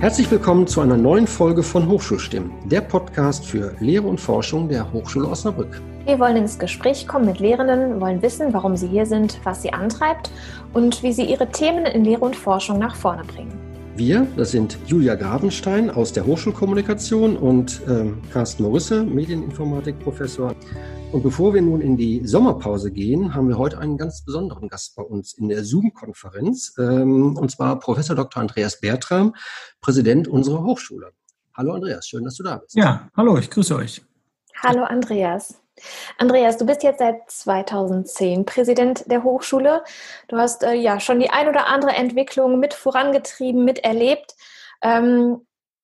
Herzlich willkommen zu einer neuen Folge von Hochschulstimmen, der Podcast für Lehre und Forschung der Hochschule Osnabrück. Wir wollen ins Gespräch kommen mit Lehrenden, wollen wissen, warum sie hier sind, was sie antreibt und wie sie ihre Themen in Lehre und Forschung nach vorne bringen. Wir, das sind Julia Grabenstein aus der Hochschulkommunikation und ähm, Carsten Morisse, Medieninformatikprofessor. Und bevor wir nun in die Sommerpause gehen, haben wir heute einen ganz besonderen Gast bei uns in der Zoom-Konferenz, ähm, und zwar Professor Dr. Andreas Bertram, Präsident unserer Hochschule. Hallo Andreas, schön, dass du da bist. Ja, hallo, ich grüße euch. Hallo Andreas. Andreas, du bist jetzt seit 2010 Präsident der Hochschule. Du hast äh, ja schon die ein oder andere Entwicklung mit vorangetrieben, miterlebt. Ähm,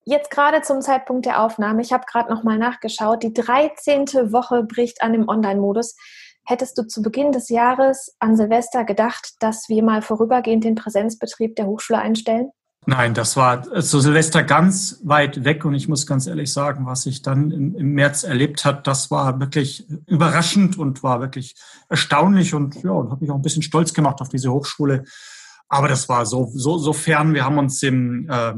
jetzt gerade zum Zeitpunkt der Aufnahme, ich habe gerade nochmal nachgeschaut, die 13. Woche bricht an im Online-Modus. Hättest du zu Beginn des Jahres an Silvester gedacht, dass wir mal vorübergehend den Präsenzbetrieb der Hochschule einstellen? Nein, das war zu Silvester ganz weit weg und ich muss ganz ehrlich sagen, was ich dann im, im März erlebt hat, das war wirklich überraschend und war wirklich erstaunlich und ja, und hat mich auch ein bisschen stolz gemacht auf diese Hochschule. Aber das war so so so fern. Wir haben uns im äh,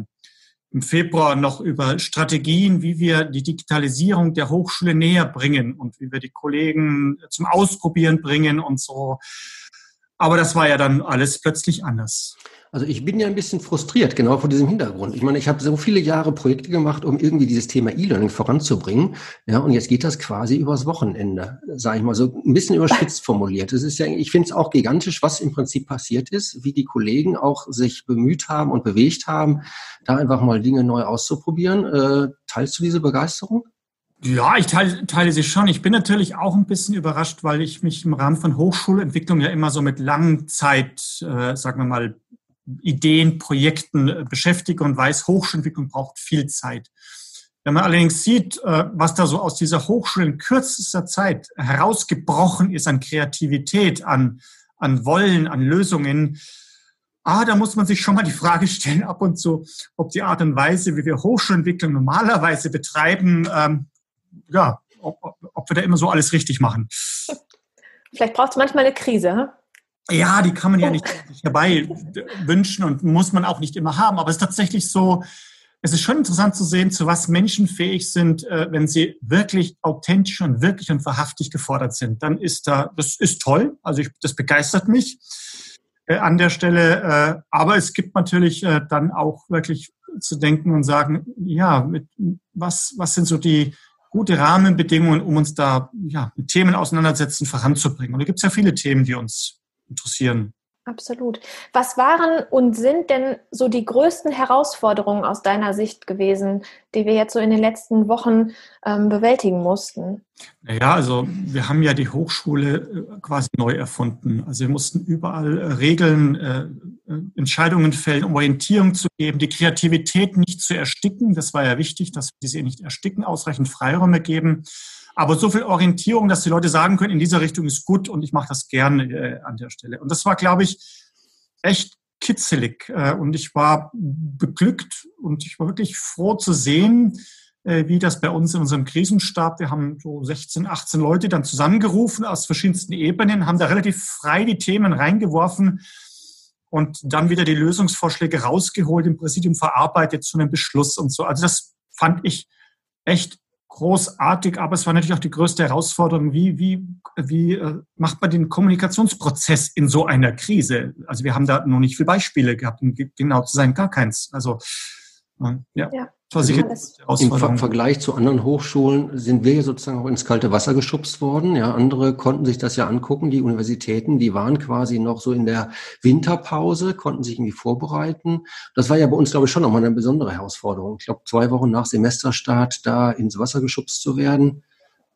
im Februar noch über Strategien, wie wir die Digitalisierung der Hochschule näher bringen und wie wir die Kollegen zum Ausprobieren bringen und so. Aber das war ja dann alles plötzlich anders. Also ich bin ja ein bisschen frustriert, genau vor diesem Hintergrund. Ich meine, ich habe so viele Jahre Projekte gemacht, um irgendwie dieses Thema E-Learning voranzubringen. Ja, und jetzt geht das quasi übers Wochenende, sage ich mal so ein bisschen überspitzt formuliert. Es ist ja, ich finde es auch gigantisch, was im Prinzip passiert ist, wie die Kollegen auch sich bemüht haben und bewegt haben, da einfach mal Dinge neu auszuprobieren. Äh, teilst du diese Begeisterung? Ja, ich teile, teile sie schon. Ich bin natürlich auch ein bisschen überrascht, weil ich mich im Rahmen von Hochschulentwicklung ja immer so mit Langzeit, äh, sagen wir mal, Ideen, Projekten äh, beschäftige und weiß, Hochschulentwicklung braucht viel Zeit. Wenn man allerdings sieht, äh, was da so aus dieser Hochschule in kürzester Zeit herausgebrochen ist an Kreativität, an, an Wollen, an Lösungen, ah, da muss man sich schon mal die Frage stellen, ab und zu, ob die Art und Weise, wie wir Hochschulentwicklung normalerweise betreiben, ähm, ja, ob, ob wir da immer so alles richtig machen. Vielleicht braucht es manchmal eine Krise. Ja, die kann man ja nicht herbei wünschen und muss man auch nicht immer haben. Aber es ist tatsächlich so, es ist schon interessant zu sehen, zu was Menschen fähig sind, äh, wenn sie wirklich authentisch und wirklich und wahrhaftig gefordert sind. Dann ist da, das ist toll. Also ich, das begeistert mich äh, an der Stelle. Äh, aber es gibt natürlich dann auch wirklich zu denken und sagen, ja, mit, was, was sind so die gute Rahmenbedingungen, um uns da ja, mit Themen auseinandersetzen, voranzubringen. Und da gibt es ja viele Themen, die uns interessieren. Absolut. Was waren und sind denn so die größten Herausforderungen aus deiner Sicht gewesen, die wir jetzt so in den letzten Wochen ähm, bewältigen mussten? Naja, also wir haben ja die Hochschule äh, quasi neu erfunden. Also wir mussten überall äh, Regeln, äh, äh, Entscheidungen fällen, um Orientierung zu geben, die Kreativität nicht zu ersticken. Das war ja wichtig, dass wir diese nicht ersticken, ausreichend Freiräume geben aber so viel Orientierung, dass die Leute sagen können, in dieser Richtung ist gut und ich mache das gerne äh, an der Stelle. Und das war, glaube ich, echt kitzelig. Äh, und ich war beglückt und ich war wirklich froh zu sehen, äh, wie das bei uns in unserem Krisenstab, wir haben so 16, 18 Leute dann zusammengerufen aus verschiedensten Ebenen, haben da relativ frei die Themen reingeworfen und dann wieder die Lösungsvorschläge rausgeholt, im Präsidium verarbeitet zu einem Beschluss und so. Also das fand ich echt großartig, aber es war natürlich auch die größte Herausforderung, wie, wie, wie äh, macht man den Kommunikationsprozess in so einer Krise? Also wir haben da noch nicht viele Beispiele gehabt, um genau zu sein, gar keins. Also ja. ja. Im Ver Vergleich zu anderen Hochschulen sind wir ja sozusagen auch ins kalte Wasser geschubst worden. Ja, andere konnten sich das ja angucken. Die Universitäten, die waren quasi noch so in der Winterpause, konnten sich irgendwie vorbereiten. Das war ja bei uns, glaube ich, schon nochmal eine besondere Herausforderung. Ich glaube, zwei Wochen nach Semesterstart da ins Wasser geschubst zu werden.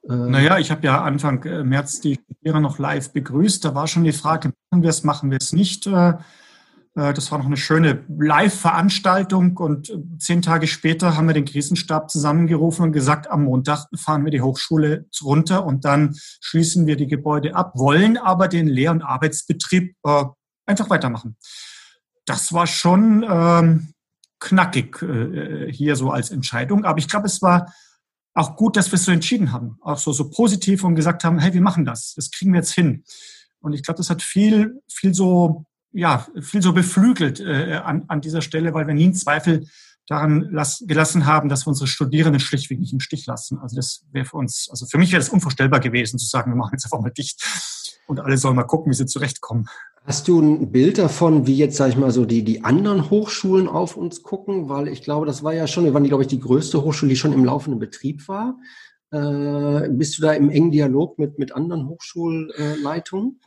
Äh naja, ich habe ja Anfang äh, März die Studierenden noch live begrüßt. Da war schon die Frage, machen wir es, machen wir es nicht. Äh, äh, das war noch eine schöne Live-Veranstaltung und äh, zehn Tage später haben wir den Krisenstab zusammengerufen und gesagt, am Montag fahren wir die Hochschule runter und dann schließen wir die Gebäude ab, wollen aber den Lehr- und Arbeitsbetrieb äh, einfach weitermachen. Das war schon ähm, knackig äh, hier so als Entscheidung, aber ich glaube, es war auch gut, dass wir es so entschieden haben, auch so, so positiv und gesagt haben, hey, wir machen das, das kriegen wir jetzt hin. Und ich glaube, das hat viel, viel so ja, viel so beflügelt äh, an, an dieser Stelle, weil wir nie einen Zweifel daran gelassen haben, dass wir unsere Studierenden schlichtweg nicht im Stich lassen. Also das wäre für uns, also für mich wäre es unvorstellbar gewesen, zu sagen, wir machen jetzt einfach mal dicht und alle sollen mal gucken, wie sie zurechtkommen. Hast du ein Bild davon, wie jetzt, sag ich mal, so die, die anderen Hochschulen auf uns gucken? Weil ich glaube, das war ja schon, wir waren, glaube ich, die größte Hochschule, die schon im laufenden Betrieb war. Äh, bist du da im engen Dialog mit, mit anderen Hochschulleitungen?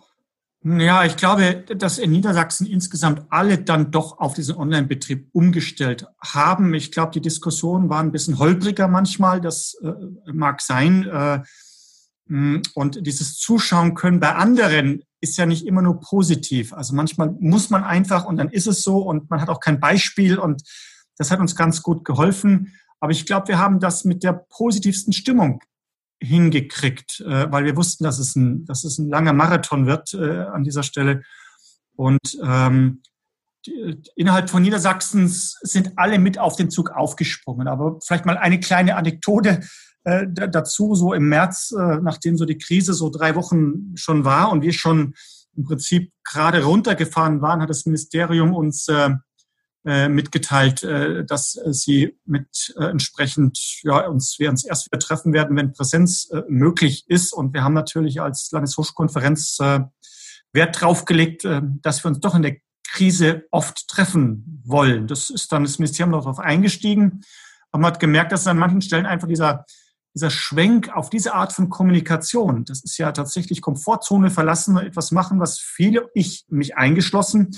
Ja, ich glaube, dass in Niedersachsen insgesamt alle dann doch auf diesen Online-Betrieb umgestellt haben. Ich glaube, die Diskussionen waren ein bisschen holpriger manchmal. Das äh, mag sein. Äh, und dieses Zuschauen können bei anderen ist ja nicht immer nur positiv. Also manchmal muss man einfach und dann ist es so und man hat auch kein Beispiel und das hat uns ganz gut geholfen. Aber ich glaube, wir haben das mit der positivsten Stimmung hingekriegt, äh, weil wir wussten, dass es ein, dass es ein langer Marathon wird äh, an dieser Stelle. Und ähm, die, innerhalb von Niedersachsens sind alle mit auf den Zug aufgesprungen. Aber vielleicht mal eine kleine Anekdote äh, dazu. So im März, äh, nachdem so die Krise so drei Wochen schon war und wir schon im Prinzip gerade runtergefahren waren, hat das Ministerium uns äh, äh, mitgeteilt, äh, dass äh, sie mit äh, entsprechend ja, uns wir uns erst wieder treffen werden, wenn Präsenz äh, möglich ist. Und wir haben natürlich als Landeshochschulkonferenz äh, Wert draufgelegt, äh, dass wir uns doch in der Krise oft treffen wollen. Das ist dann das Ministerium darauf eingestiegen. Aber man hat gemerkt, dass an manchen Stellen einfach dieser, dieser Schwenk auf diese Art von Kommunikation, das ist ja tatsächlich Komfortzone verlassen, etwas machen, was viele, ich mich eingeschlossen,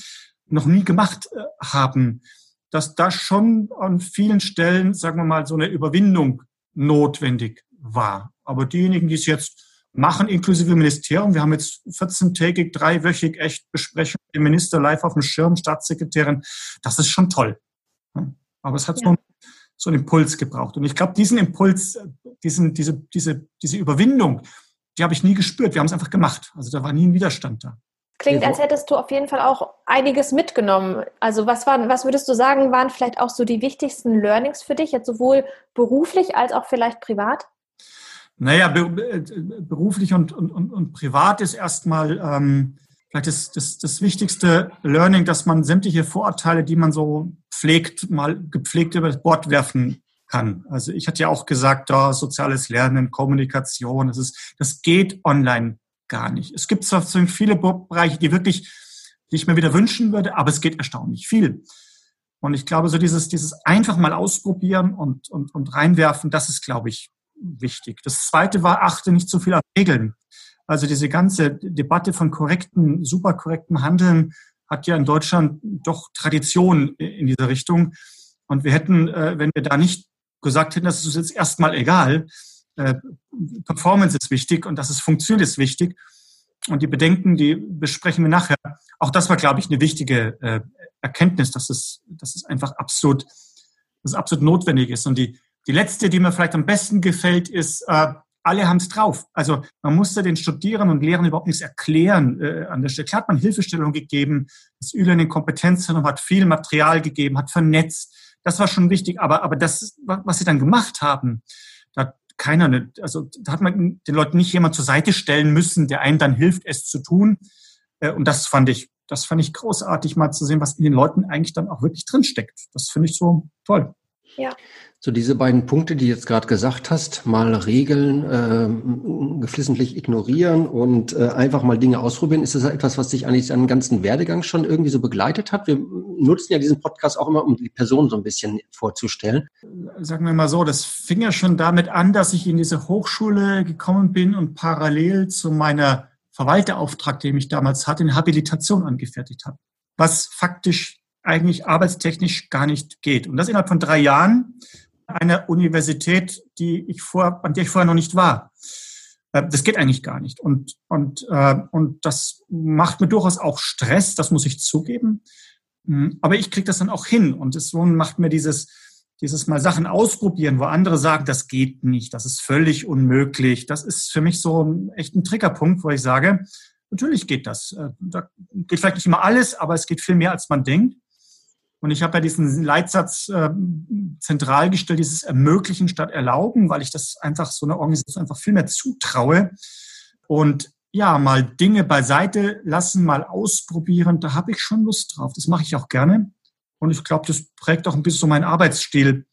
noch nie gemacht äh, haben, dass da schon an vielen Stellen, sagen wir mal, so eine Überwindung notwendig war. Aber diejenigen, die es jetzt machen, inklusive Ministerium, wir haben jetzt 14-tägig, dreiwöchig echt Besprechungen, den Minister live auf dem Schirm, Staatssekretärin, das ist schon toll. Aber es hat ja. so, so einen Impuls gebraucht. Und ich glaube, diesen Impuls, diesen, diese, diese, diese Überwindung, die habe ich nie gespürt. Wir haben es einfach gemacht. Also da war nie ein Widerstand da. Klingt, als hättest du auf jeden Fall auch einiges mitgenommen. Also was waren, was würdest du sagen, waren vielleicht auch so die wichtigsten Learnings für dich, jetzt sowohl beruflich als auch vielleicht privat? Naja, äh, beruflich und, und, und, und privat ist erstmal ähm, vielleicht das, das, das wichtigste Learning, dass man sämtliche Vorurteile, die man so pflegt, mal gepflegt über das Bord werfen kann. Also ich hatte ja auch gesagt, da soziales Lernen, Kommunikation, das ist, das geht online gar nicht. Es gibt zwar viele Bereiche, die wirklich, die ich mir wieder wünschen würde, aber es geht erstaunlich viel. Und ich glaube, so dieses, dieses einfach mal ausprobieren und, und, und reinwerfen, das ist, glaube ich, wichtig. Das zweite war, achte nicht zu viel auf Regeln. Also diese ganze Debatte von korrekten, superkorrektem Handeln hat ja in Deutschland doch Tradition in dieser Richtung. Und wir hätten, äh, wenn wir da nicht gesagt hätten, das ist jetzt erstmal egal, äh, Performance ist wichtig und dass es funktioniert ist wichtig. Und die Bedenken, die besprechen wir nachher. Auch das war, glaube ich, eine wichtige äh, Erkenntnis, dass es, dass es einfach absolut, dass es absolut notwendig ist. Und die, die letzte, die mir vielleicht am besten gefällt, ist, äh, alle haben es drauf. Also man musste den Studierenden und Lehrern überhaupt nichts erklären äh, an der Stelle. Klar hat man Hilfestellung gegeben, das E-Learning Kompetenzzentrum hat viel Material gegeben, hat vernetzt. Das war schon wichtig. Aber, aber das, was sie dann gemacht haben, keiner, also da hat man den Leuten nicht jemand zur Seite stellen müssen, der einem dann hilft, es zu tun. Äh, und das fand ich, das fand ich großartig, mal zu sehen, was in den Leuten eigentlich dann auch wirklich drinsteckt. Das finde ich so toll. Ja. So diese beiden Punkte, die du jetzt gerade gesagt hast, mal Regeln äh, geflissentlich ignorieren und äh, einfach mal Dinge ausprobieren, ist das etwas, was dich eigentlich deinen ganzen Werdegang schon irgendwie so begleitet hat? Wir nutzen ja diesen Podcast auch immer, um die Person so ein bisschen vorzustellen. Sagen wir mal so, das fing ja schon damit an, dass ich in diese Hochschule gekommen bin und parallel zu meiner Verwalterauftrag, den ich damals hatte, eine Habilitation angefertigt habe. Was faktisch eigentlich arbeitstechnisch gar nicht geht. Und das innerhalb von drei Jahren einer Universität, die ich vor, an der ich vorher noch nicht war. Äh, das geht eigentlich gar nicht. Und, und, äh, und das macht mir durchaus auch Stress, das muss ich zugeben. Hm, aber ich kriege das dann auch hin. Und das macht mir dieses, dieses mal Sachen ausprobieren, wo andere sagen, das geht nicht, das ist völlig unmöglich. Das ist für mich so echt ein Triggerpunkt, wo ich sage, natürlich geht das. Äh, da geht vielleicht nicht immer alles, aber es geht viel mehr, als man denkt. Und ich habe ja diesen Leitsatz äh, zentral gestellt, dieses Ermöglichen statt Erlauben, weil ich das einfach so einer Organisation einfach viel mehr zutraue. Und ja, mal Dinge beiseite lassen, mal ausprobieren, da habe ich schon Lust drauf. Das mache ich auch gerne. Und ich glaube, das prägt auch ein bisschen so meinen Arbeitsstil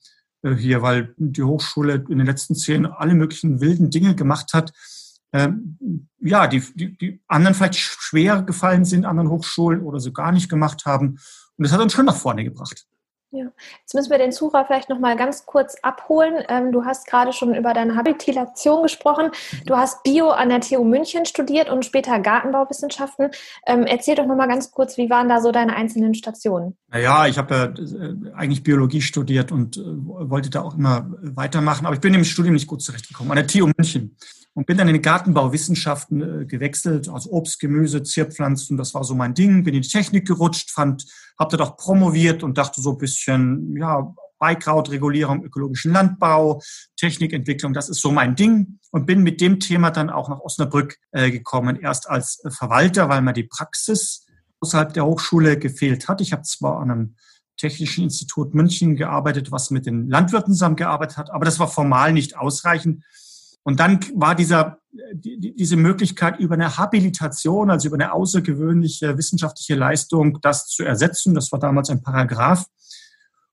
äh, hier, weil die Hochschule in den letzten zehn alle möglichen wilden Dinge gemacht hat, ähm, ja, die, die, die anderen vielleicht schwer gefallen sind, anderen Hochschulen oder so gar nicht gemacht haben. Und das hat uns schon nach vorne gebracht. Ja. Jetzt müssen wir den Zuhörer vielleicht noch mal ganz kurz abholen. Ähm, du hast gerade schon über deine Habilitation gesprochen. Du hast Bio an der TU München studiert und später Gartenbauwissenschaften. Ähm, erzähl doch noch mal ganz kurz, wie waren da so deine einzelnen Stationen? Naja, ich habe ja äh, eigentlich Biologie studiert und äh, wollte da auch immer weitermachen, aber ich bin im Studium nicht gut zurechtgekommen an der TU München und bin dann in die Gartenbauwissenschaften äh, gewechselt, also Obst, Gemüse, Zierpflanzen, das war so mein Ding, bin in die Technik gerutscht, fand, habe dort auch promoviert und dachte so ein bisschen, ja, Beikrautregulierung, ökologischen Landbau, Technikentwicklung, das ist so mein Ding. Und bin mit dem Thema dann auch nach Osnabrück äh, gekommen, erst als Verwalter, weil mir die Praxis außerhalb der Hochschule gefehlt hat. Ich habe zwar an einem Technischen Institut München gearbeitet, was mit den Landwirten zusammengearbeitet hat, aber das war formal nicht ausreichend und dann war dieser, die, diese Möglichkeit über eine Habilitation, also über eine außergewöhnliche wissenschaftliche Leistung, das zu ersetzen. Das war damals ein Paragraph.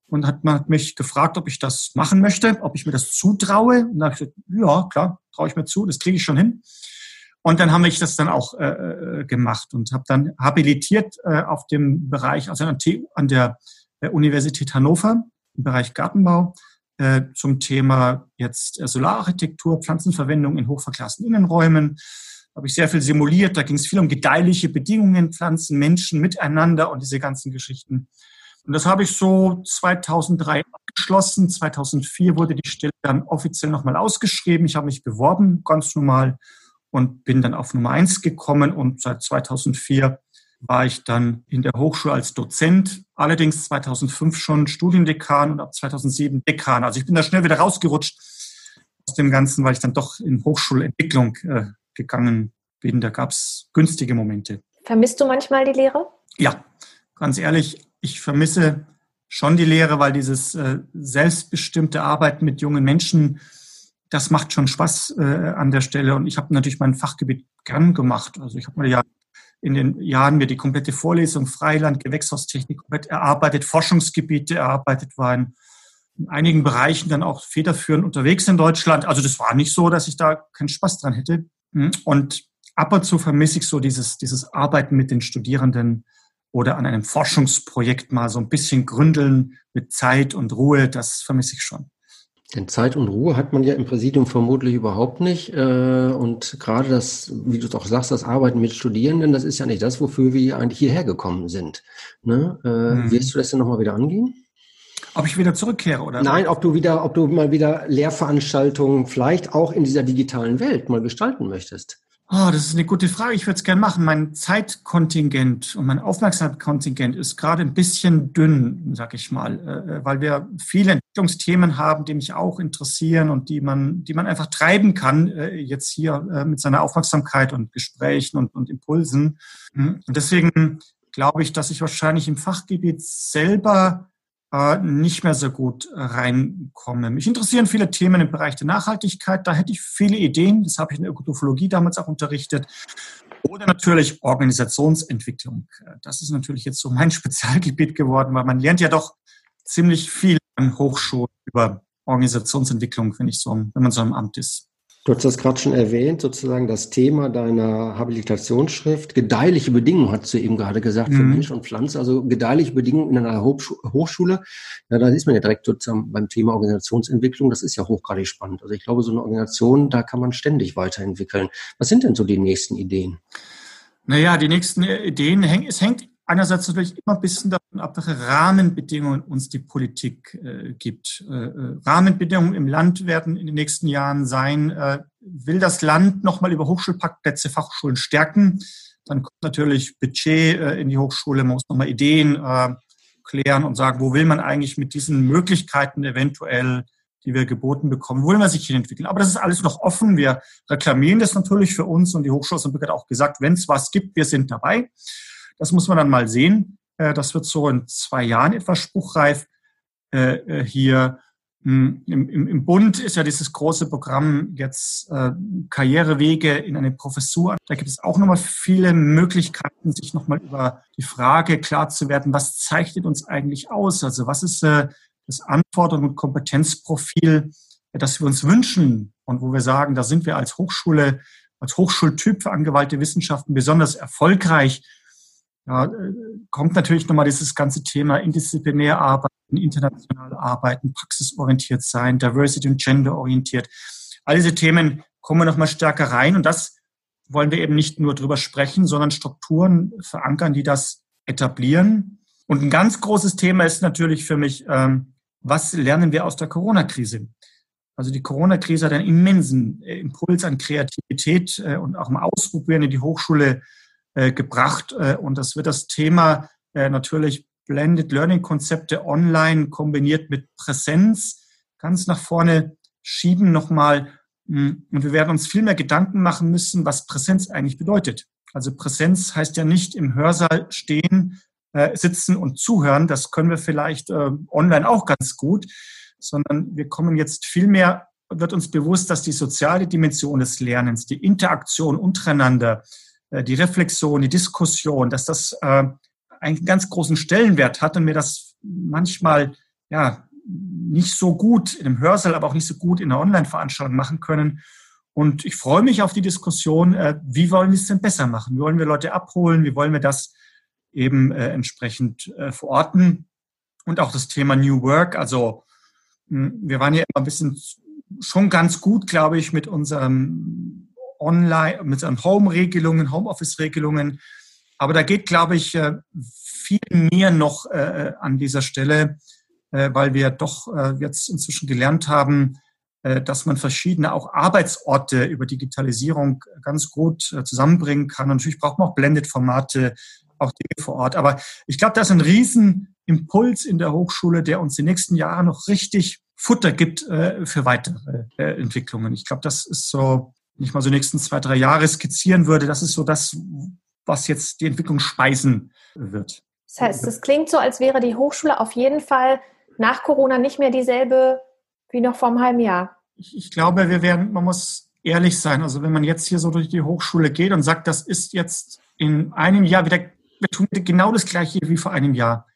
Und hat man mich gefragt, ob ich das machen möchte, ob ich mir das zutraue. Und da habe ich gesagt, ja, klar, traue ich mir zu, das kriege ich schon hin. Und dann habe ich das dann auch äh, äh gemacht und habe dann habilitiert äh, auf dem Bereich, also an, an der Universität Hannover im Bereich Gartenbau äh, zum Thema jetzt äh, Solararchitektur, Pflanzenverwendung in hochverglasten Innenräumen. Habe ich sehr viel simuliert. Da ging es viel um gedeihliche Bedingungen, Pflanzen, Menschen miteinander und diese ganzen Geschichten. Und das habe ich so 2003 abgeschlossen. 2004 wurde die Stelle dann offiziell nochmal ausgeschrieben. Ich habe mich beworben, ganz normal, und bin dann auf Nummer eins gekommen. Und seit 2004 war ich dann in der Hochschule als Dozent, allerdings 2005 schon Studiendekan und ab 2007 Dekan. Also ich bin da schnell wieder rausgerutscht aus dem Ganzen, weil ich dann doch in Hochschulentwicklung äh, gegangen bin. Da gab es günstige Momente. Vermisst du manchmal die Lehre? Ja, ganz ehrlich, ich vermisse schon die Lehre, weil dieses äh, selbstbestimmte Arbeiten mit jungen Menschen, das macht schon Spaß äh, an der Stelle. Und ich habe natürlich mein Fachgebiet gern gemacht. Also ich habe mir ja in den Jahren mir die komplette Vorlesung Freiland, Gewächshaustechnik komplett erarbeitet, Forschungsgebiete erarbeitet, war in, in einigen Bereichen dann auch federführend unterwegs in Deutschland. Also das war nicht so, dass ich da keinen Spaß dran hätte. Hm. Und ab und zu vermisse ich so dieses, dieses Arbeiten mit den Studierenden oder an einem Forschungsprojekt mal so ein bisschen gründeln mit Zeit und Ruhe. Das vermisse ich schon. Denn Zeit und Ruhe hat man ja im Präsidium vermutlich überhaupt nicht. Äh, und gerade das, wie du doch sagst, das Arbeiten mit Studierenden, das ist ja nicht das, wofür wir eigentlich hierher gekommen sind. Ne? Mhm. Wirst du das denn nochmal wieder angehen? Ob ich wieder zurückkehre oder? Nein, ob du wieder, ob du mal wieder Lehrveranstaltungen vielleicht auch in dieser digitalen Welt mal gestalten möchtest. Oh, das ist eine gute Frage. Ich würde es gerne machen. Mein Zeitkontingent und mein Aufmerksamkeitskontingent ist gerade ein bisschen dünn, sag ich mal, äh, äh, weil wir viele Entwicklungsthemen haben, die mich auch interessieren und die man, die man einfach treiben kann, äh, jetzt hier mit seiner Aufmerksamkeit und Gesprächen und, und Impulsen. Hm. Und deswegen glaube ich, dass ich wahrscheinlich im Fachgebiet selber äh, nicht mehr so gut reinkomme. Mich interessieren viele Themen im Bereich der Nachhaltigkeit. Da hätte ich viele Ideen. Das habe ich in der Ökotrophologie damals auch unterrichtet. Oder natürlich Organisationsentwicklung. Das ist natürlich jetzt so mein Spezialgebiet geworden, weil man lernt ja doch ziemlich viel an Hochschulen über Organisationsentwicklung, wenn ich so, wenn man so im Amt ist. Du hast das gerade schon erwähnt, sozusagen das Thema deiner Habilitationsschrift. Gedeihliche Bedingungen, hast du eben gerade gesagt, für mhm. Mensch und Pflanze. Also gedeihliche Bedingungen in einer Hochschule. Ja, da ist man ja direkt sozusagen beim Thema Organisationsentwicklung. Das ist ja hochgradig spannend. Also ich glaube, so eine Organisation, da kann man ständig weiterentwickeln. Was sind denn so die nächsten Ideen? Naja, die nächsten Ideen, es hängt einerseits natürlich immer ein bisschen davon ab, welche Rahmenbedingungen uns die Politik äh, gibt. Äh, äh, Rahmenbedingungen im Land werden in den nächsten Jahren sein, äh, will das Land nochmal über Hochschulparkplätze, Fachschulen stärken, dann kommt natürlich Budget äh, in die Hochschule, man muss nochmal Ideen äh, klären und sagen, wo will man eigentlich mit diesen Möglichkeiten eventuell die wir geboten bekommen, wo will man sich hin entwickeln. Aber das ist alles noch offen. Wir reklamieren das natürlich für uns und die Hochschule hat auch gesagt, wenn es was gibt, wir sind dabei. Das muss man dann mal sehen. Äh, das wird so in zwei Jahren etwas spruchreif äh, äh, hier. hm, Im, im, Im Bund ist ja dieses große Programm jetzt Karrierewege in eine Professur. Da gibt es auch nochmal viele Möglichkeiten, sich nochmal über die Frage klar zu werden, was zeichnet uns eigentlich aus? Also was ist das Anforderung- und Kompetenzprofil, das wir uns wünschen und wo wir sagen, da sind wir als Hochschule, als Hochschultyp für angewandte Wissenschaften besonders erfolgreich. Ja, äh, kommt natürlich nochmal dieses ganze Thema interdisziplinär arbeiten, international arbeiten, praxisorientiert sein, Diversity und Gender orientiert. All diese Themen kommen nochmal stärker rein und das wollen wir eben nicht nur drüber sprechen, sondern Strukturen verankern, die das etablieren. Und ein ganz großes Thema ist natürlich für mich, ähm, was lernen wir aus der Corona-Krise? Also die Corona-Krise hat einen immensen äh, Impuls an Kreativität äh, und auch im Ausprobieren in die Hochschule äh, gebracht. Und das wird das Thema natürlich Blended Learning Konzepte online kombiniert mit Präsenz ganz nach vorne schieben nochmal. Hm, und wir werden uns viel mehr Gedanken machen müssen, was Präsenz eigentlich bedeutet. Also Präsenz heißt ja nicht im Hörsaal stehen, sitzen und zuhören. Das können wir vielleicht online auch ganz gut sondern wir kommen jetzt viel mehr, wird uns bewusst, dass die soziale Dimension des Lernens, die Interaktion untereinander, äh, die Reflexion, die Diskussion, dass das äh, einen ganz großen Stellenwert hat und wir das manchmal ja nicht so gut in einem Hörsaal, aber auch nicht so gut in einer Online-Veranstaltung machen können. Und ich freue mich auf die Diskussion, äh, wie wollen wir es denn besser machen? Wie wollen wir Leute abholen? Wie wollen wir das eben entsprechend verorten? Und auch das Thema New Work, also hm, wir waren ja immer ein bisschen schon ganz gut, glaube ich, mit unserem Online, mit Home-Regelungen, Homeoffice-Regelungen. Aber da geht, glaube ich, äh, viel mehr noch äh, an dieser Stelle, äh, weil wir doch jetzt inzwischen gelernt haben, dass man verschiedene auch Arbeitsorte über Digitalisierung ganz gut zusammenbringen kann. Und natürlich braucht man auch Blended-Formate, auch Dinge vor Ort. Aber ich glaube, da ist ein Riesenimpuls in der Hochschule, der uns die nächsten Jahre noch richtig Futter gibt äh, für weitere äh, Entwicklungen. Ich glaube, das ist so, wenn ich mal so die nächsten zwei, drei Jahre skizzieren würde, das ist so das, was jetzt die Entwicklung speisen wird. Das heißt, es klingt so, als wäre die Hochschule auf jeden Fall nach Corona nicht mehr dieselbe wie noch vor einem halben Jahr. Ich, ich glaube, wir werden, man muss ehrlich sein. Also wenn man jetzt hier so durch die Hochschule geht und sagt, das ist jetzt in einem Jahr wieder, wir tun genau das Gleiche wie vor einem Jahr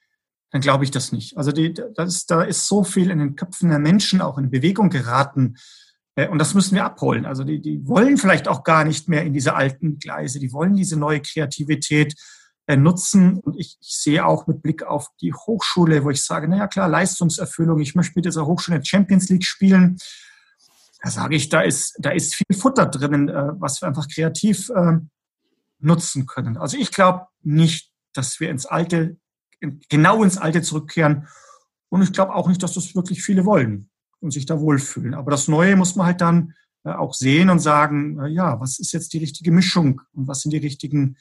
dann glaube ich das nicht. Also die, das, da ist so viel in den Köpfen der Menschen auch in Bewegung geraten. Äh, und das müssen wir abholen. Also die, die wollen vielleicht auch gar nicht mehr in diese alten Gleise. Die wollen diese neue Kreativität äh, nutzen. Und ich, ich sehe auch mit Blick auf die Hochschule, wo ich sage, naja klar, Leistungserfüllung, ich möchte mit dieser Hochschule Champions League spielen. Da sage ich, da ist, da ist viel Futter drinnen, äh, was wir einfach kreativ nutzen können. Also ich glaube nicht, dass wir ins alte genau ins Alte zurückkehren. Und ich glaube auch nicht, dass das wirklich viele wollen und sich da wohlfühlen. Aber das Neue muss man halt dann äh, auch sehen und sagen, äh, ja, was ist jetzt die richtige Mischung und was sind die richtigen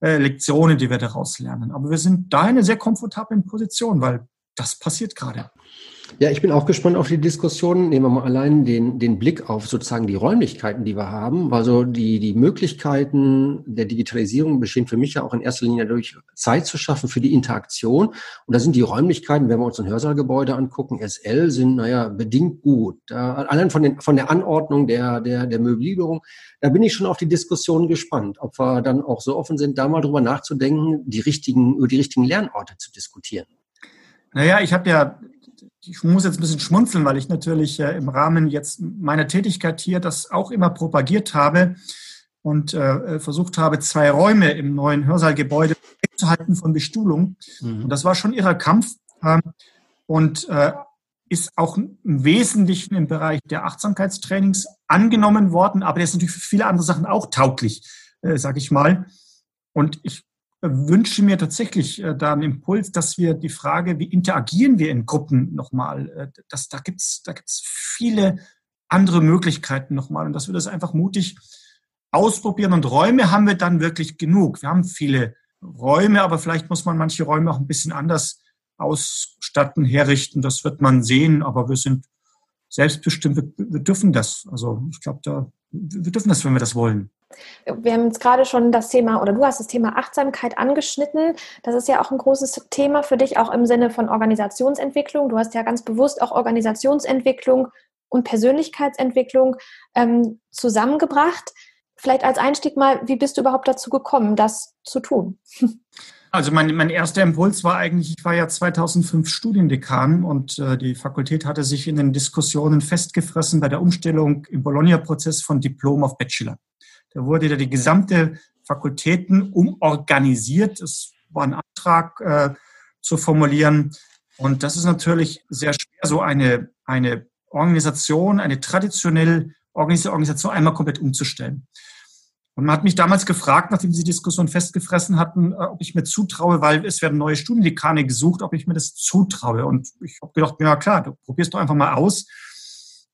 äh, Lektionen, die wir daraus lernen. Aber wir sind da in einer sehr komfortablen Position, weil das passiert gerade. Ja, ich bin auch gespannt auf die Diskussion. Nehmen wir mal allein den, den Blick auf sozusagen die Räumlichkeiten, die wir haben. Also die, die Möglichkeiten der Digitalisierung bestehen für mich ja auch in erster Linie dadurch, Zeit zu schaffen für die Interaktion. Und da sind die Räumlichkeiten, wenn wir uns ein Hörsaalgebäude angucken, SL, sind, naja, bedingt gut. Da, allein von, den, von der Anordnung der, der, der Möblierung, da bin ich schon auf die Diskussion gespannt, ob wir dann auch so offen sind, da mal drüber nachzudenken, die richtigen, über die richtigen Lernorte zu diskutieren. Naja, ich habe ja, ich muss jetzt ein bisschen schmunzeln, weil ich natürlich äh, im Rahmen jetzt meiner Tätigkeit hier das auch immer propagiert habe und äh, versucht habe, zwei Räume im neuen Hörsaalgebäude zu halten von Bestuhlung. Mhm. Und das war schon ihrer Kampf äh, und äh, ist auch im Wesentlichen im Bereich der Achtsamkeitstrainings angenommen worden, aber der ist natürlich für viele andere Sachen auch tauglich, äh, sage ich mal. Und ich wünsche mir tatsächlich äh, da einen Impuls, dass wir die Frage, wie interagieren wir in Gruppen nochmal, äh, dass, da gibt's da gibt's viele andere Möglichkeiten nochmal und dass wir das einfach mutig ausprobieren. Und Räume haben wir dann wirklich genug. Wir haben viele Räume, aber vielleicht muss man manche Räume auch ein bisschen anders ausstatten, herrichten. Das wird man sehen, aber wir sind selbstbestimmt, wir, wir dürfen das. Also ich glaube, da, wir dürfen das, wenn wir das wollen. Wir haben jetzt gerade schon das Thema, oder du hast das Thema Achtsamkeit angeschnitten. Das ist ja auch ein großes Thema für dich, auch im Sinne von Organisationsentwicklung. Du hast ja ganz bewusst auch Organisationsentwicklung und Persönlichkeitsentwicklung ähm, zusammengebracht. Vielleicht als Einstieg mal, wie bist du überhaupt dazu gekommen, das zu tun? Also mein, mein erster Impuls war eigentlich, ich war ja 2005 Studiendekan und äh, die Fakultät hatte sich in den Diskussionen festgefressen bei der Umstellung im Bologna-Prozess von Diplom auf Bachelor. Da wurde ja die gesamte Fakultäten umorganisiert. Es war ein Antrag äh, zu formulieren. Und das ist natürlich sehr schwer, so eine, eine Organisation, eine traditionell organisierte Organisation einmal komplett umzustellen. Und man hat mich damals gefragt, nachdem sie die Diskussion festgefressen hatten, äh, ob ich mir zutraue, weil es werden neue Studiendekane gesucht, ob ich mir das zutraue. Und ich habe gedacht, ja klar, du probierst doch einfach mal aus.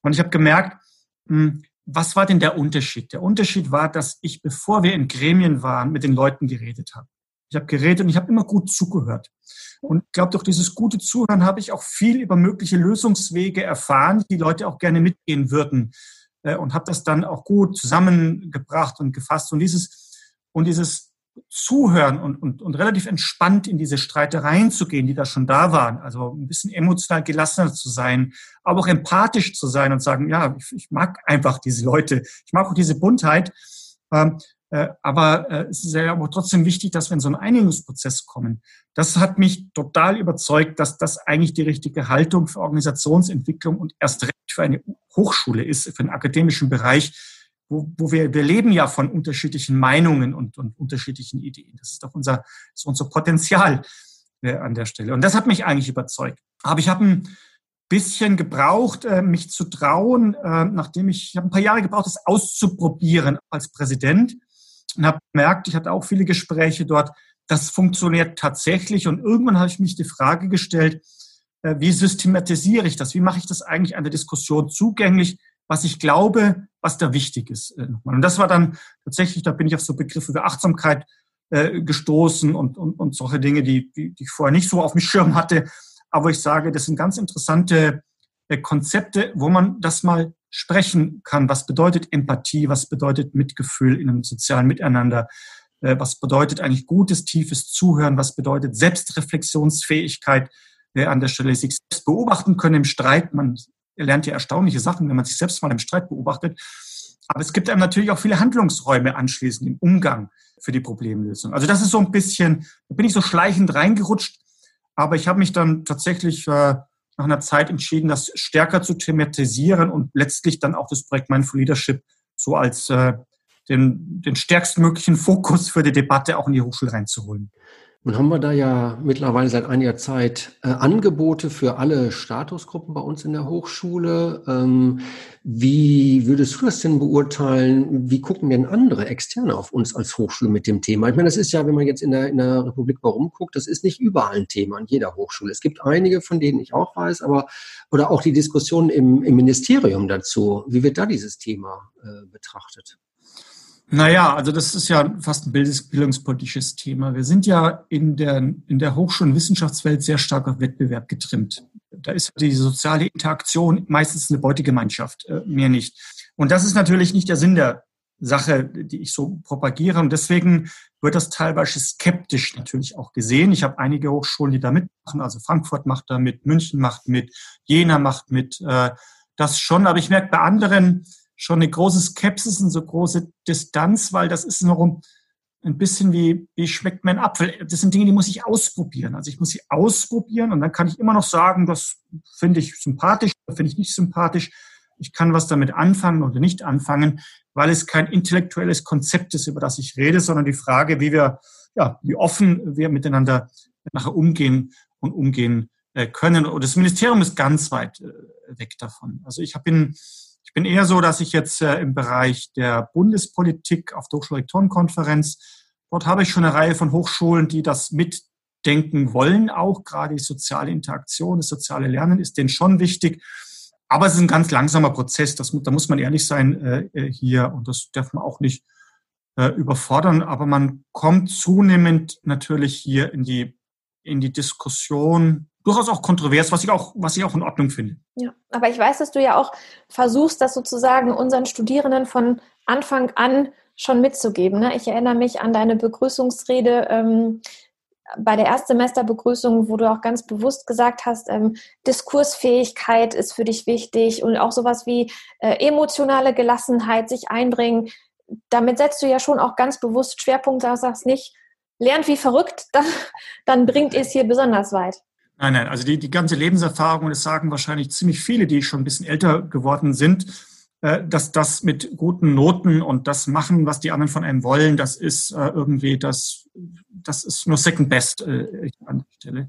Und ich habe gemerkt, hm, was war denn der Unterschied? Der Unterschied war, dass ich, bevor wir in Gremien waren, mit den Leuten geredet habe. Ich habe geredet und ich habe immer gut zugehört. Und ich glaube, durch dieses gute Zuhören habe ich auch viel über mögliche Lösungswege erfahren, die Leute auch gerne mitgehen würden. Äh, und habe das dann auch gut zusammengebracht und gefasst. Und dieses, und dieses Zuhören und, und, und relativ entspannt in diese Streitereien zu gehen, die da schon da waren. Also ein bisschen emotional gelassener zu sein, aber auch empathisch zu sein und sagen, ja, ich, ich mag einfach diese Leute. Ich mag auch diese Buntheit. Ähm, äh, aber äh, es ist ja aber trotzdem wichtig, dass wir in so einen Einigungsprozess kommen. Das hat mich total überzeugt, dass das eigentlich die richtige Haltung für Organisationsentwicklung und erst recht für eine Hochschule ist, für den akademischen Bereich, wo, wo wir, wir leben ja von unterschiedlichen Meinungen und, und unterschiedlichen Ideen. Das ist doch unser, ist unser Potenzial äh, an der Stelle. Und das hat mich eigentlich überzeugt. Aber ich habe ein bisschen gebraucht, äh, mich zu trauen, äh, nachdem ich, ich habe ein paar Jahre gebraucht, das auszuprobieren als Präsident und habe gemerkt, ich hatte auch viele Gespräche dort, das funktioniert tatsächlich. Und irgendwann habe ich mich die Frage gestellt, äh, wie systematisiere ich das? Wie mache ich das eigentlich an der Diskussion zugänglich, was ich glaube, was da wichtig ist? Äh, und das war dann tatsächlich, da bin ich auf so Begriffe wie Achtsamkeit äh, gestoßen und, und, und solche Dinge, die, die, die ich vorher nicht so auf dem Schirm hatte. Aber ich sage, das sind ganz interessante Konzepte, wo man das mal sprechen kann. Was bedeutet Empathie? Was bedeutet Mitgefühl in einem sozialen Miteinander? Äh, was bedeutet eigentlich gutes, tiefes Zuhören? Was bedeutet Selbstreflexionsfähigkeit? An der Stelle sich selbst beobachten können im Streit. Man lernt ja erstaunliche Sachen, wenn man sich selbst mal im Streit beobachtet. Aber es gibt einem natürlich auch viele Handlungsräume anschließend im Umgang für die Problemlösung. Also das ist so ein bisschen, da bin ich so schleichend reingerutscht. Aber ich habe mich dann tatsächlich äh, nach einer Zeit entschieden, das stärker zu thematisieren und letztlich dann auch das Projekt Mindful Leadership so als äh, den, den stärkstmöglichen Fokus für die Debatte auch in die Hochschule reinzuholen. Nun haben wir da ja mittlerweile seit einiger Zeit äh, Angebote für alle Statusgruppen bei uns in der Hochschule. Ähm, wie würdest du das denn beurteilen? Wie gucken denn andere Externe auf uns als Hochschule mit dem Thema? Ich meine, das ist ja, wenn man jetzt in der, in der Republik warum guckt, das ist nicht überall ein Thema an jeder Hochschule. Es gibt einige, von denen ich auch weiß, aber oder auch die Diskussion im, im Ministerium dazu. Wie wird da dieses Thema äh, betrachtet? Naja, also das ist ja fast ein bildungspolitisches Thema. Wir sind ja in der, in der Hochschul- und Wissenschaftswelt sehr stark auf Wettbewerb getrimmt. Da ist die soziale Interaktion meistens eine Beutegemeinschaft, äh, mehr nicht. Und das ist natürlich nicht der Sinn der Sache, die ich so propagiere. Und deswegen wird das teilweise skeptisch natürlich auch gesehen. Ich habe einige Hochschulen, die da mitmachen. Also Frankfurt macht da mit, München macht mit, Jena macht mit. Äh, das schon. Aber ich merke bei anderen, schon eine große Skepsis und so große Distanz, weil das ist noch ein bisschen wie, wie schmeckt mein Apfel. Das sind Dinge, die muss ich ausprobieren. Also ich muss sie ausprobieren und dann kann ich immer noch sagen, das finde ich sympathisch, finde ich nicht sympathisch. Ich kann was damit anfangen oder nicht anfangen, weil es kein intellektuelles Konzept ist, über das ich rede, sondern die Frage, wie wir, ja, wie offen wir miteinander nachher umgehen und umgehen äh, können. Und das Ministerium ist ganz weit äh, weg davon. Also ich habe in ich bin eher so, dass ich jetzt äh, im Bereich der Bundespolitik auf der Hochschulrektorenkonferenz, dort habe ich schon eine Reihe von Hochschulen, die das mitdenken wollen, auch gerade die soziale Interaktion, das soziale Lernen ist denen schon wichtig. Aber es ist ein ganz langsamer Prozess, das, da muss man ehrlich sein äh, äh, hier und das darf man auch nicht äh, überfordern. Aber man kommt zunehmend natürlich hier in die, in die Diskussion durchaus auch kontrovers, was ich auch, was ich auch in Ordnung finde. Ja, aber ich weiß, dass du ja auch versuchst, das sozusagen unseren Studierenden von Anfang an schon mitzugeben. Ne? Ich erinnere mich an deine Begrüßungsrede ähm, bei der Erstsemesterbegrüßung, wo du auch ganz bewusst gesagt hast, ähm, Diskursfähigkeit ist für dich wichtig und auch sowas wie äh, emotionale Gelassenheit, sich einbringen. Damit setzt du ja schon auch ganz bewusst Schwerpunkt, sagst nicht, lernt wie verrückt, dann, dann bringt ihr es hier besonders weit. Nein, nein, also die, die ganze Lebenserfahrung, das sagen wahrscheinlich ziemlich viele, die schon ein bisschen älter geworden sind, äh, dass das mit guten Noten und das machen, was die anderen von einem wollen, das ist äh, irgendwie, das, das ist nur Second Best äh, an der Stelle.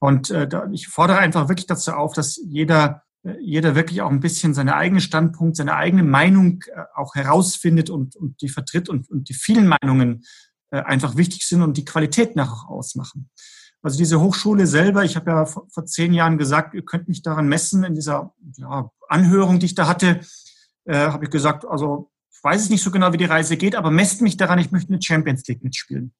Und äh, da, ich fordere einfach wirklich dazu auf, dass jeder, äh, jeder wirklich auch ein bisschen seine eigene Standpunkt, seine eigene Meinung auch herausfindet und, und die vertritt und, und die vielen Meinungen äh, einfach wichtig sind und die Qualität nachher ausmachen. Also diese Hochschule selber, ich habe ja vor, zehn Jahren gesagt, ihr könnt mich daran messen, in dieser ja, Anhörung, die ich da hatte, äh, habe ich gesagt, also ich weiß es nicht so genau, wie die Reise geht, aber messt mich daran, ich möchte eine Champions League mitspielen.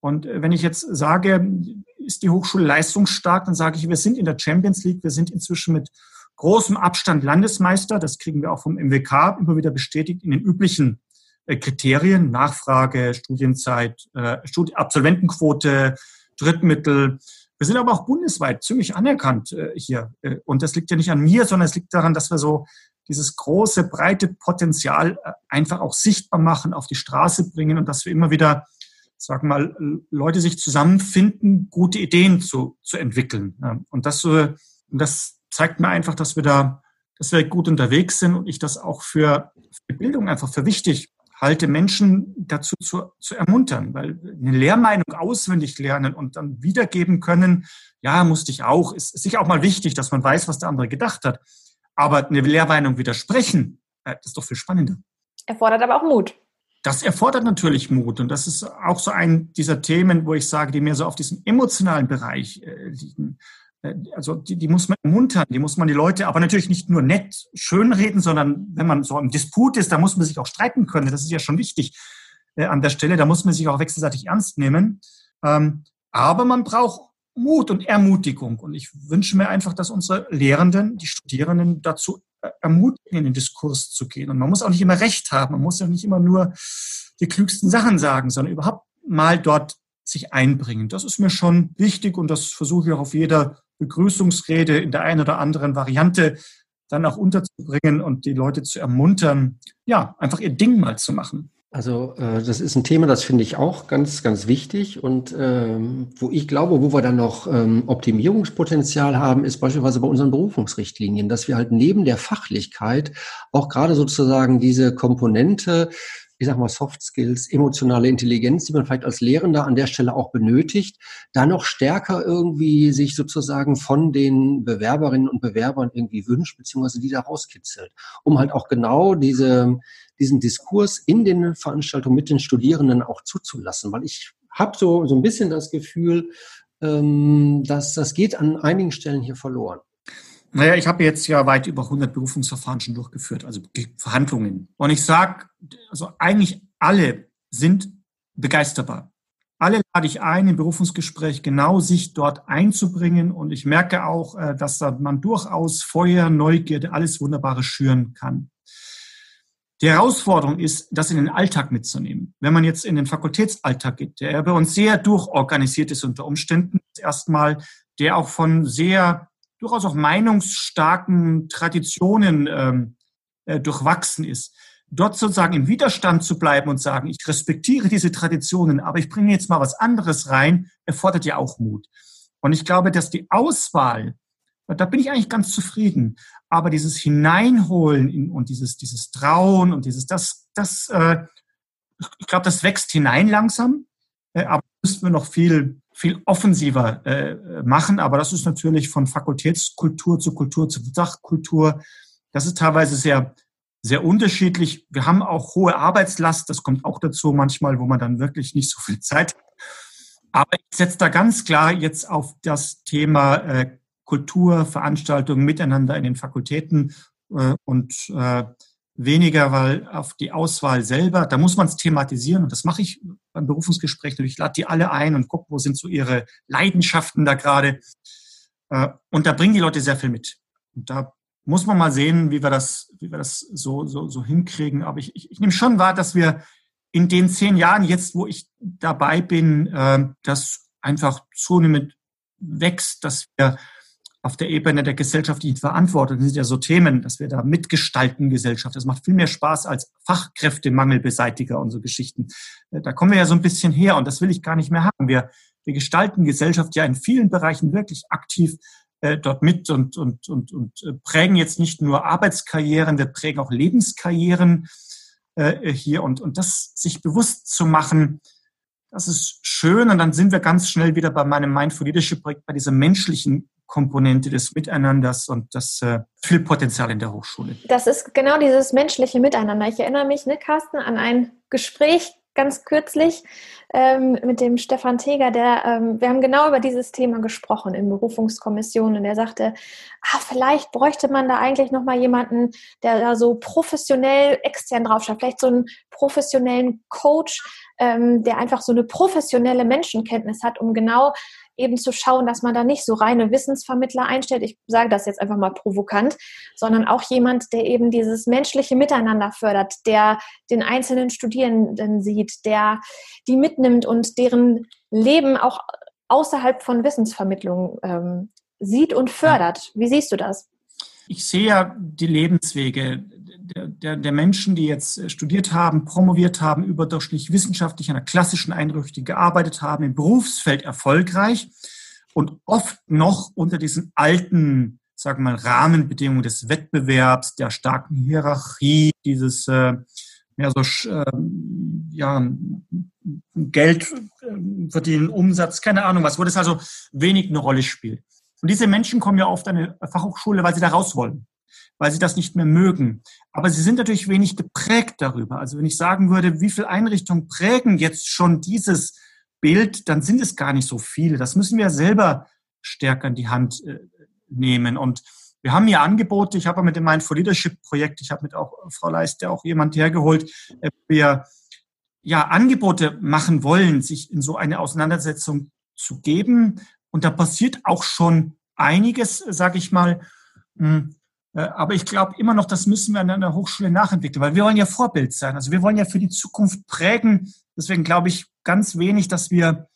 Und äh, wenn ich jetzt sage, ist die Hochschule leistungsstark, dann sage ich, wir sind in der Champions League, wir sind inzwischen mit großem Abstand Landesmeister, das kriegen wir auch vom MWK immer wieder bestätigt in den üblichen äh, Kriterien, Nachfrage, Studienzeit, äh, Absolventenquote, Drittmittel. Wir sind aber auch bundesweit ziemlich anerkannt äh, hier. Äh, und das liegt ja nicht an mir, sondern es liegt daran, dass wir so dieses große, breite Potenzial äh, einfach auch sichtbar machen, auf die Straße bringen und dass wir immer wieder, sagen mal, Leute sich zusammenfinden, gute Ideen zu, zu entwickeln. Und das, das zeigt mir einfach, dass wir da, dass wir gut unterwegs sind und ich das auch für, für Bildung einfach für wichtig halte, Menschen dazu zu, zu ermuntern, weil eine Lehrmeinung auswendig lernen und dann wiedergeben können, ja, musste ich auch, ist sicher auch mal wichtig, dass man weiß, was der andere gedacht hat. Aber eine Lehrmeinung widersprechen, äh, das ist doch viel spannender. Erfordert aber auch Mut. Das erfordert natürlich Mut. Und das ist auch so ein dieser Themen, wo ich sage, die mehr so auf diesem emotionalen Bereich äh, liegen. Äh, also die, die muss man ermuntern, die muss man die Leute, aber natürlich nicht nur nett schönreden, sondern wenn man so im Disput ist, da muss man sich auch streiten können. Das ist ja schon wichtig äh, an der Stelle. Da muss man sich auch wechselseitig ernst nehmen. Ähm, aber man braucht Mut und Ermutigung. Und ich wünsche mir einfach, dass unsere Lehrenden, die Studierenden dazu äh, ermutigen, in den Diskurs zu gehen. Und man muss auch nicht immer Recht haben. Man muss ja nicht immer nur die klügsten Sachen sagen, sondern überhaupt mal dort sich einbringen. Das ist mir schon wichtig und das versuche ich auch auf jeder Begrüßungsrede in der einen oder anderen Variante dann auch unterzubringen und die Leute zu ermuntern, ja, einfach ihr Ding mal zu machen. Also äh, das ist ein Thema, das finde ich auch ganz, ganz wichtig und ähm, wo ich glaube, wo wir dann noch ähm, Optimierungspotenzial haben, ist beispielsweise bei unseren Berufungsrichtlinien, dass wir halt neben der Fachlichkeit auch gerade sozusagen diese Komponente ich sag mal, Soft Skills, emotionale Intelligenz, die man vielleicht als Lehrender an der Stelle auch benötigt, da noch stärker irgendwie sich sozusagen von den Bewerberinnen und Bewerbern irgendwie wünscht, beziehungsweise die da rauskitzelt, um halt auch genau diese, diesen Diskurs in den Veranstaltungen mit den Studierenden auch zuzulassen, weil ich habe so, so ein bisschen das Gefühl, ähm, dass das geht an einigen Stellen hier verloren. Naja, ich habe jetzt ja weit über 100 Berufungsverfahren schon durchgeführt, also Verhandlungen. Und ich sage, also eigentlich alle sind begeisterbar. Alle lade ich ein, im Berufungsgespräch genau sich dort einzubringen. Und ich merke auch, äh, dass da man durchaus Feuer, Neugierde, alles Wunderbare schüren kann. Die Herausforderung ist, das in den Alltag mitzunehmen. Wenn man jetzt in den Fakultätsalltag geht, der bei uns sehr durchorganisiert ist unter Umständen, erstmal, der auch von sehr durchaus auch meinungsstarken Traditionen ähm, äh, durchwachsen ist. Dort sozusagen im Widerstand zu bleiben und sagen, ich respektiere diese Traditionen, aber ich bringe jetzt mal was anderes rein, erfordert ja auch Mut. Und ich glaube, dass die Auswahl, da bin ich eigentlich ganz zufrieden, aber dieses Hineinholen in, und dieses, dieses Trauen und dieses, das, das, äh, ich glaube, das wächst hinein langsam, äh, aber müssten wir noch viel viel offensiver äh, machen. Aber das ist natürlich von Fakultätskultur zu Kultur zu Sachkultur. Das ist teilweise sehr, sehr unterschiedlich. Wir haben auch hohe Arbeitslast. Das kommt auch dazu manchmal, wo man dann wirklich nicht so viel Zeit hat. Aber ich setze da ganz klar jetzt auf das Thema äh, Kultur, Veranstaltungen miteinander in den Fakultäten äh, und äh, weniger weil auf die Auswahl selber. Da muss man es thematisieren und das mache ich beim Berufungsgespräch. Ich lade die alle ein und gucke, wo sind so ihre Leidenschaften da gerade. Äh, und da bringen die Leute sehr viel mit. Und da muss man mal sehen, wie wir das, wie wir das so, so, so hinkriegen. Aber ich, ich, ich nehme schon wahr, dass wir in den zehn Jahren jetzt, wo ich dabei bin, äh, das einfach zunehmend wächst, dass wir auf der Ebene der gesellschaftlichen Verantwortung, das sind ja so Themen, dass wir da mitgestalten Gesellschaft. Das macht viel mehr Spaß als Fachkräftemangelbeseitiger und so Geschichten. Äh, da kommen wir ja so ein bisschen her und das will ich gar nicht mehr haben. Wir, wir gestalten Gesellschaft ja in vielen Bereichen wirklich aktiv äh, dort mit und, und, und, und äh, prägen jetzt nicht nur Arbeitskarrieren, wir prägen auch Lebenskarrieren äh, hier und, und das sich bewusst zu machen, das ist schön und dann sind wir ganz schnell wieder bei meinem Mindful Leadership Projekt, bei dieser menschlichen Komponente des Miteinanders und das äh, viel Potenzial in der Hochschule. Das ist genau dieses menschliche Miteinander. Ich erinnere mich, ne, Carsten, an ein Gespräch ganz kürzlich ähm, mit dem Stefan Teger, der, ähm, wir haben genau über dieses Thema gesprochen in Berufungskommissionen und er sagte, ah, vielleicht bräuchte man da eigentlich nochmal jemanden, der da so professionell extern draufschaut, vielleicht so einen professionellen Coach, ähm, der einfach so eine professionelle Menschenkenntnis hat, um genau eben zu schauen, dass man da nicht so reine Wissensvermittler einstellt. Ich sage das jetzt einfach mal provokant, sondern auch jemand, der eben dieses menschliche Miteinander fördert, der den einzelnen Studierenden sieht, der die mitnimmt und deren Leben auch außerhalb von Wissensvermittlung ähm, sieht und fördert. Wie siehst du das? Ich sehe ja die Lebenswege der, der, der Menschen, die jetzt äh, studiert haben, promoviert haben, überdurchschnittlich wissenschaftlich in einer klassischen Einrichtung gearbeitet haben, im Berufsfeld erfolgreich und oft noch unter diesen alten, sagen wir mal, Rahmenbedingungen des Wettbewerbs, der starken Hierarchie, dieses äh, mehr so äh, ja, Geld äh, verdienen, Umsatz, keine Ahnung was, wo das also wenig eine Rolle spielt. Und diese Menschen kommen ja oft an eine Fachhochschule, weil sie da raus wollen weil sie das nicht mehr mögen. Aber sie sind natürlich wenig geprägt darüber. Also wenn ich sagen würde, wie viele Einrichtungen prägen jetzt schon dieses Bild, dann sind es gar nicht so viele. Das müssen wir selber stärker in die Hand äh, nehmen. Und wir haben hier Angebote. Ich habe mit dem Mindful Leadership Projekt, ich habe mit auch Frau Leiste auch jemand hergeholt, äh, wir ja Angebote machen wollen, sich in so eine Auseinandersetzung zu geben. Und da passiert auch schon einiges, sage ich mal. Hm, äh, aber ich glaube immer noch, das müssen wir an einer Hochschule nachentwickeln, weil wir wollen ja Vorbild sein. Also wir wollen ja für die Zukunft prägen. Deswegen glaube ich ganz wenig, dass wir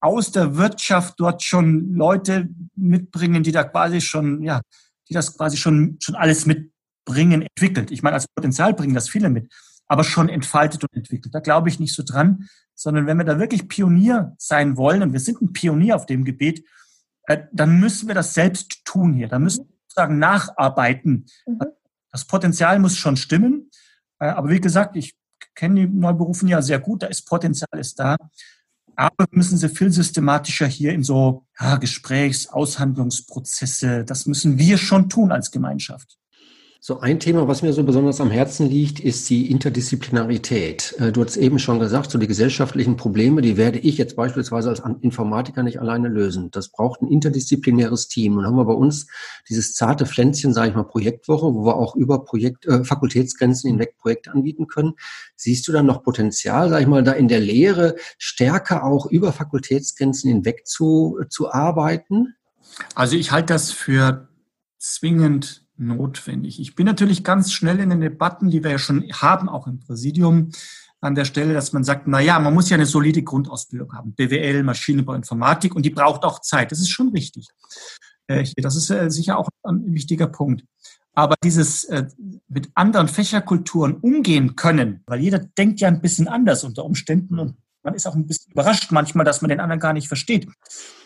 aus der Wirtschaft dort schon Leute mitbringen, die da quasi schon, ja, die das quasi schon, schon alles mitbringen, entwickelt. Ich meine, als Potenzial bringen das viele mit, aber schon entfaltet und entwickelt. Da glaube ich nicht so dran, sondern wenn wir da wirklich Pionier sein wollen, und wir sind ein Pionier auf dem Gebiet, äh, dann müssen wir das selbst tun hier. Da müssen sozusagen nacharbeiten. Mhm. Das Potenzial muss schon stimmen. Äh, aber wie gesagt, ich kenne die Neuberufen ja sehr gut, da ist Potenzial ist da. Aber müssen sie viel systematischer hier in so ja, Gesprächs-, Aushandlungsprozesse, das müssen wir schon tun als Gemeinschaft. So ein Thema, was mir so besonders am Herzen liegt, ist die Interdisziplinarität. Äh, du hast eben schon gesagt, so die gesellschaftlichen Probleme, die werde ich jetzt beispielsweise als Informatiker nicht alleine lösen. Das braucht ein interdisziplinäres Team. Und haben wir bei uns dieses zarte Pflänzchen, sage ich mal, Projektwoche, wo wir auch über Projekt, äh, Fakultätsgrenzen hinweg Projekte anbieten können. Siehst du dann noch Potenzial, sage ich mal, da in der Lehre stärker auch über Fakultätsgrenzen hinweg zu, zu arbeiten? Also ich halte das für zwingend notwendig. Ich bin natürlich ganz schnell in den Debatten, die wir ja schon haben, auch im Präsidium, an der Stelle, dass man sagt, na ja, man muss ja eine solide Grundausbildung haben. BWL, Maschinenbau, Informatik und die braucht auch Zeit. Das ist schon richtig. Äh, das ist äh, sicher auch ein wichtiger Punkt. Aber dieses äh, mit anderen Fächerkulturen umgehen können, weil jeder denkt ja ein bisschen anders unter Umständen und man ist auch ein bisschen überrascht manchmal, dass man den anderen gar nicht versteht,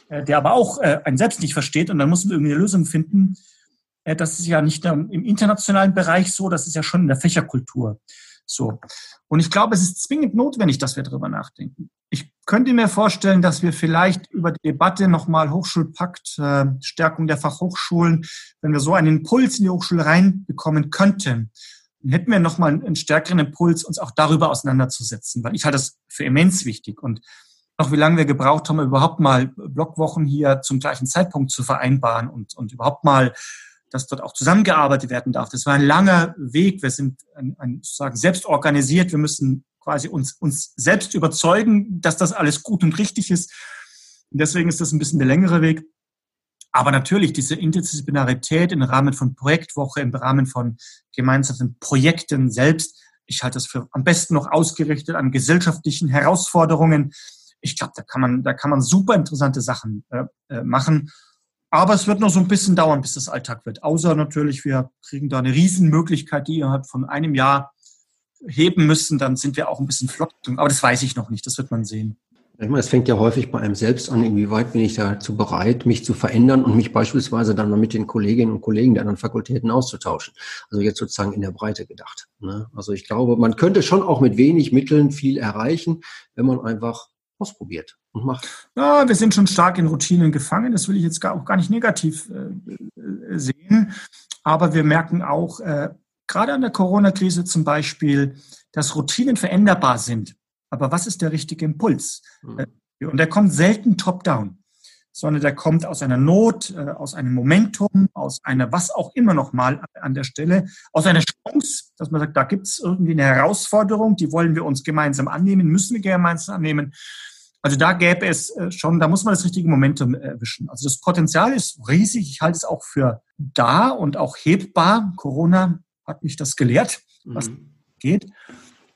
der aber auch einen selbst nicht versteht und dann muss man irgendwie eine Lösung finden, das ist ja nicht im internationalen Bereich so, das ist ja schon in der Fächerkultur so. Und ich glaube, es ist zwingend notwendig, dass wir darüber nachdenken. Ich könnte mir vorstellen, dass wir vielleicht über die Debatte nochmal Hochschulpakt, äh, Stärkung der Fachhochschulen, wenn wir so einen Impuls in die Hochschule reinbekommen könnten, dann hätten wir nochmal einen stärkeren Impuls, uns auch darüber auseinanderzusetzen, weil ich halte das für immens wichtig. Und auch wie lange wir gebraucht haben, überhaupt mal Blockwochen hier zum gleichen Zeitpunkt zu vereinbaren und, und überhaupt mal dass dort auch zusammengearbeitet werden darf. Das war ein langer Weg. Wir sind ein, ein, sozusagen selbst organisiert. Wir müssen quasi uns, uns selbst überzeugen, dass das alles gut und richtig ist. Und deswegen ist das ein bisschen der längere Weg. Aber natürlich diese Interdisziplinarität im Rahmen von Projektwoche, im Rahmen von gemeinsamen Projekten selbst, ich halte das für am besten noch ausgerichtet an gesellschaftlichen Herausforderungen. Ich glaube, da kann man, da kann man super interessante Sachen äh, äh, machen. Aber es wird noch so ein bisschen dauern, bis das Alltag wird. Außer natürlich, wir kriegen da eine Riesenmöglichkeit, die innerhalb von einem Jahr heben müssen, dann sind wir auch ein bisschen flott. Aber das weiß ich noch nicht, das wird man sehen. Ich meine, es fängt ja häufig bei einem selbst an, inwieweit bin ich dazu bereit, mich zu verändern und mich beispielsweise dann mal mit den Kolleginnen und Kollegen der anderen Fakultäten auszutauschen. Also jetzt sozusagen in der Breite gedacht. Ne? Also ich glaube, man könnte schon auch mit wenig Mitteln viel erreichen, wenn man einfach ausprobiert und macht. Ja, wir sind schon stark in Routinen gefangen. Das will ich jetzt gar, auch gar nicht negativ äh, äh sehen. Aber wir merken auch, äh, gerade an der Corona-Krise zum Beispiel, dass Routinen veränderbar sind. Aber was ist der richtige Impuls? Mhm. Und der kommt selten top-down, sondern der kommt aus einer Not, äh, aus einem Momentum, aus einer was auch immer nochmal an der Stelle, aus einer Chance, dass man sagt, da gibt es irgendwie eine Herausforderung, die wollen wir uns gemeinsam annehmen, müssen wir gemeinsam annehmen. Also da gäbe es äh, schon, da muss man das richtige Momentum erwischen. Also das Potenzial ist riesig. Ich halte es auch für da und auch hebbar. Corona hat mich das gelehrt, was mhm. geht.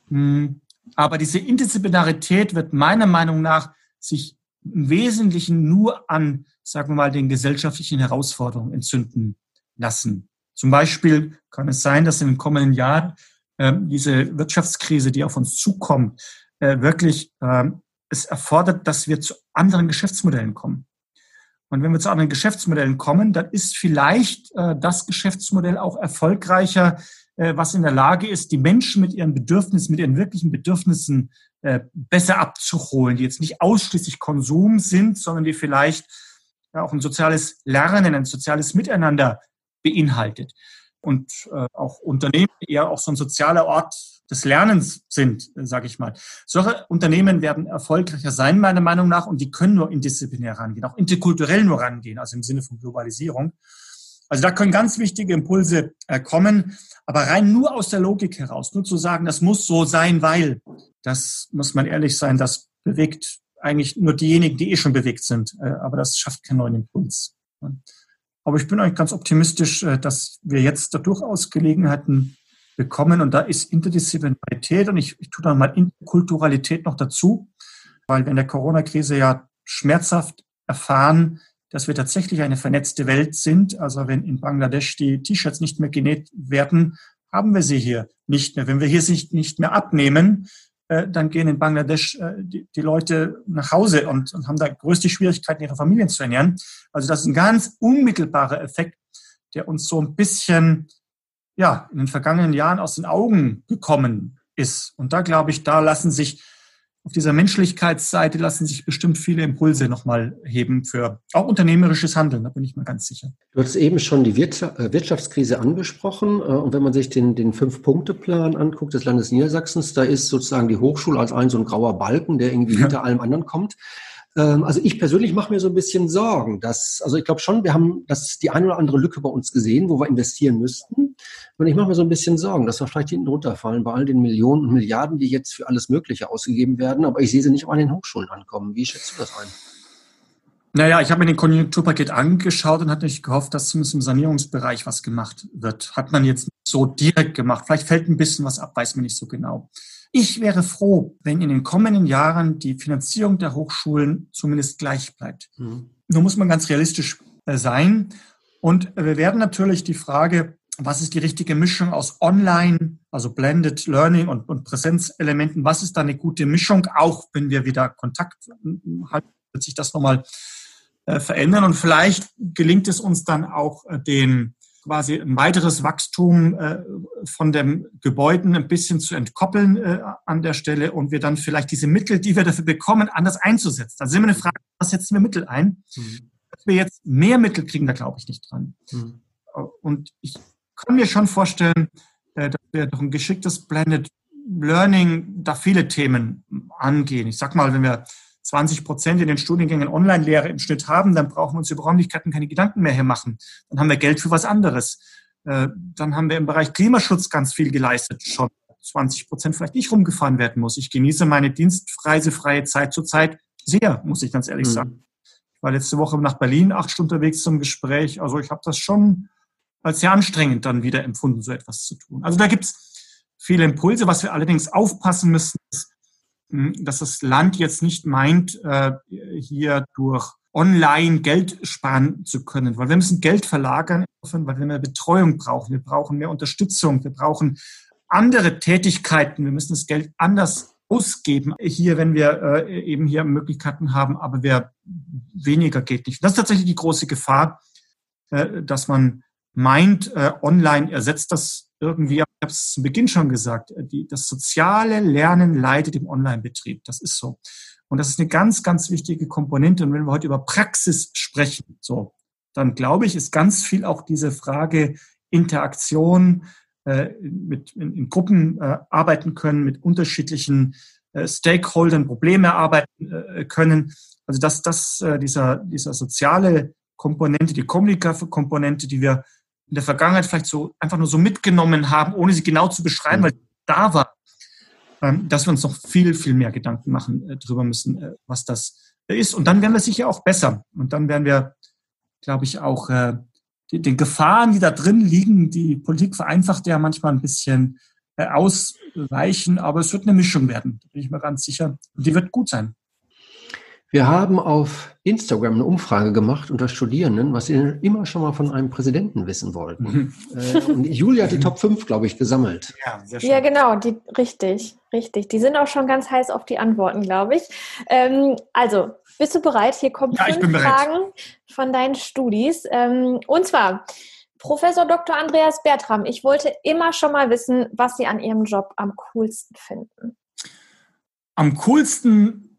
Hm. Aber diese Interdisziplinarität wird meiner Meinung nach sich im Wesentlichen nur an, sagen wir mal, den gesellschaftlichen Herausforderungen entzünden lassen. Zum Beispiel kann es sein, dass in den kommenden Jahren äh, diese Wirtschaftskrise, die auf uns zukommt, äh, wirklich äh, es erfordert, dass wir zu anderen Geschäftsmodellen kommen. Und wenn wir zu anderen Geschäftsmodellen kommen, dann ist vielleicht äh, das Geschäftsmodell auch erfolgreicher, was in der Lage ist, die Menschen mit ihren Bedürfnissen, mit ihren wirklichen Bedürfnissen äh, besser abzuholen, die jetzt nicht ausschließlich Konsum sind, sondern die vielleicht auch ein soziales Lernen, ein soziales Miteinander beinhaltet. Und äh, auch Unternehmen eher auch so ein sozialer Ort des Lernens sind, sage ich mal. Solche Unternehmen werden erfolgreicher sein, meiner Meinung nach, und die können nur interdisziplinär rangehen, auch interkulturell nur rangehen, also im Sinne von Globalisierung. Also da können ganz wichtige Impulse äh, kommen, aber rein nur aus der Logik heraus, nur zu sagen, das muss so sein, weil, das muss man ehrlich sein, das bewegt eigentlich nur diejenigen, die eh schon bewegt sind, äh, aber das schafft keinen neuen Impuls. Aber ich bin eigentlich ganz optimistisch, äh, dass wir jetzt da durchaus Gelegenheiten bekommen und da ist Interdisziplinarität und ich, ich tue da mal Interkulturalität noch dazu, weil wir in der Corona-Krise ja schmerzhaft erfahren, dass wir tatsächlich eine vernetzte Welt sind. Also wenn in Bangladesch die T-Shirts nicht mehr genäht werden, haben wir sie hier nicht mehr. Wenn wir hier sich nicht mehr abnehmen, äh, dann gehen in Bangladesch äh, die, Leute nach Hause und, und haben da größte Schwierigkeiten, ihre Familien zu ernähren. Also das ist ein ganz unmittelbarer Effekt, der uns so ein bisschen ja, in den vergangenen Jahren aus den Augen gekommen ist. Und da glaube ich, da lassen sich auf dieser Menschlichkeitsseite lassen sich bestimmt viele Impulse nochmal heben für auch unternehmerisches Handeln, da bin ich mir ganz sicher. Du hast eben schon die äh, Wirtschaftskrise angesprochen. Äh, und wenn man sich den, den Fünf-Punkte-Plan anguckt des Landes Niedersachsens, da ist sozusagen die Hochschule als ein so ein grauer Balken, der irgendwie ja. hinter allem anderen kommt. Ähm, also ich persönlich mache mir so ein bisschen Sorgen, dass, also ich glaube schon, wir haben das die eine oder andere Lücke bei uns gesehen, wo wir investieren müssten. Und ich mache mir so ein bisschen Sorgen, dass wir vielleicht hinten runterfallen bei all den Millionen und Milliarden, die jetzt für alles Mögliche ausgegeben werden. Aber ich sehe sie nicht an den Hochschulen ankommen. Wie schätzt du das ein? Naja, ich habe mir den Konjunkturpaket angeschaut und hatte nicht gehofft, dass zumindest im Sanierungsbereich was gemacht wird. Hat man jetzt so direkt gemacht. Vielleicht fällt ein bisschen was ab, weiß man nicht so genau. Ich wäre froh, wenn in den kommenden Jahren die Finanzierung der Hochschulen zumindest gleich bleibt. Mhm. Nur muss man ganz realistisch äh, sein. Und wir werden natürlich die Frage was ist die richtige Mischung aus Online, also Blended Learning und, und Präsenzelementen? Was ist da eine gute Mischung? Auch wenn wir wieder Kontakt haben, wird sich das nochmal äh, verändern. Und vielleicht gelingt es uns dann auch, äh, den quasi ein weiteres Wachstum äh, von den Gebäuden ein bisschen zu entkoppeln äh, an der Stelle und wir dann vielleicht diese Mittel, die wir dafür bekommen, anders einzusetzen. Dann sind wir eine Frage, was setzen wir Mittel ein? Mhm. Dass wir jetzt mehr Mittel kriegen, da glaube ich nicht dran. Mhm. Und ich kann mir schon vorstellen, äh, dass wir durch ein geschicktes Blended Learning da viele Themen angehen. Ich sag mal, wenn wir 20 Prozent in den Studiengängen Online-Lehre im Schnitt haben, dann brauchen wir uns über Räumlichkeiten keine Gedanken mehr hier machen. Dann haben wir Geld für was anderes. Äh, dann haben wir im Bereich Klimaschutz ganz viel geleistet, schon 20 Prozent vielleicht nicht rumgefahren werden muss. Ich genieße meine dienstreisefreie Zeit zurzeit sehr, muss ich ganz ehrlich mhm. sagen war letzte Woche nach Berlin acht Stunden unterwegs zum Gespräch. Also ich habe das schon als sehr anstrengend dann wieder empfunden, so etwas zu tun. Also da gibt's viele Impulse. Was wir allerdings aufpassen müssen, ist, dass das Land jetzt nicht meint, äh, hier durch online Geld sparen zu können, weil wir müssen Geld verlagern, weil wir mehr Betreuung brauchen, wir brauchen mehr Unterstützung, wir brauchen andere Tätigkeiten, wir müssen das Geld anders ausgeben. Hier, wenn wir äh, eben hier Möglichkeiten haben, aber wer weniger geht nicht. Das ist tatsächlich die große Gefahr, äh, dass man meint, online ersetzt das irgendwie. Ich habe es zu Beginn schon gesagt, äh, die, das soziale Lernen leidet im Online-Betrieb. Das ist so. Und das ist eine ganz, ganz wichtige Komponente. Und wenn wir heute über Praxis sprechen, so, dann glaube ich, ist ganz viel auch diese Frage Interaktion, äh, mit, in, in Gruppen äh, arbeiten können, mit unterschiedlichen äh, Stakeholdern Probleme erarbeiten äh, können. Also dass das, äh, dieser, dieser soziale Komponente, die kommunikative Komponente, die wir in der Vergangenheit vielleicht so einfach nur so mitgenommen haben, ohne sie genau zu beschreiben, mhm. weil da war, ähm, dass wir uns noch viel, viel mehr Gedanken machen äh, darüber müssen, äh, was das ist. Und dann werden wir sicher auch besser. Und dann werden wir, glaube ich, auch äh, die, den Gefahren, die da drin liegen, die Politik vereinfacht ja manchmal ein bisschen äh, ausweichen, aber es wird eine Mischung werden, da bin ich mir ganz sicher. Und die wird gut sein. Wir haben auf Instagram eine Umfrage gemacht unter Studierenden, was sie immer schon mal von einem Präsidenten wissen wollten. Mhm. Äh, und Julia hat die Top 5, glaube ich, gesammelt. Ja, sehr schön. ja, genau, die, richtig, richtig. Die sind auch schon ganz heiß auf die Antworten, glaube ich. Ähm, also, bist du bereit? Hier kommen ja, fünf Fragen von deinen Studis. Ähm, und zwar, Professor Dr. Andreas Bertram, ich wollte immer schon mal wissen, was Sie an Ihrem Job am coolsten finden. Am coolsten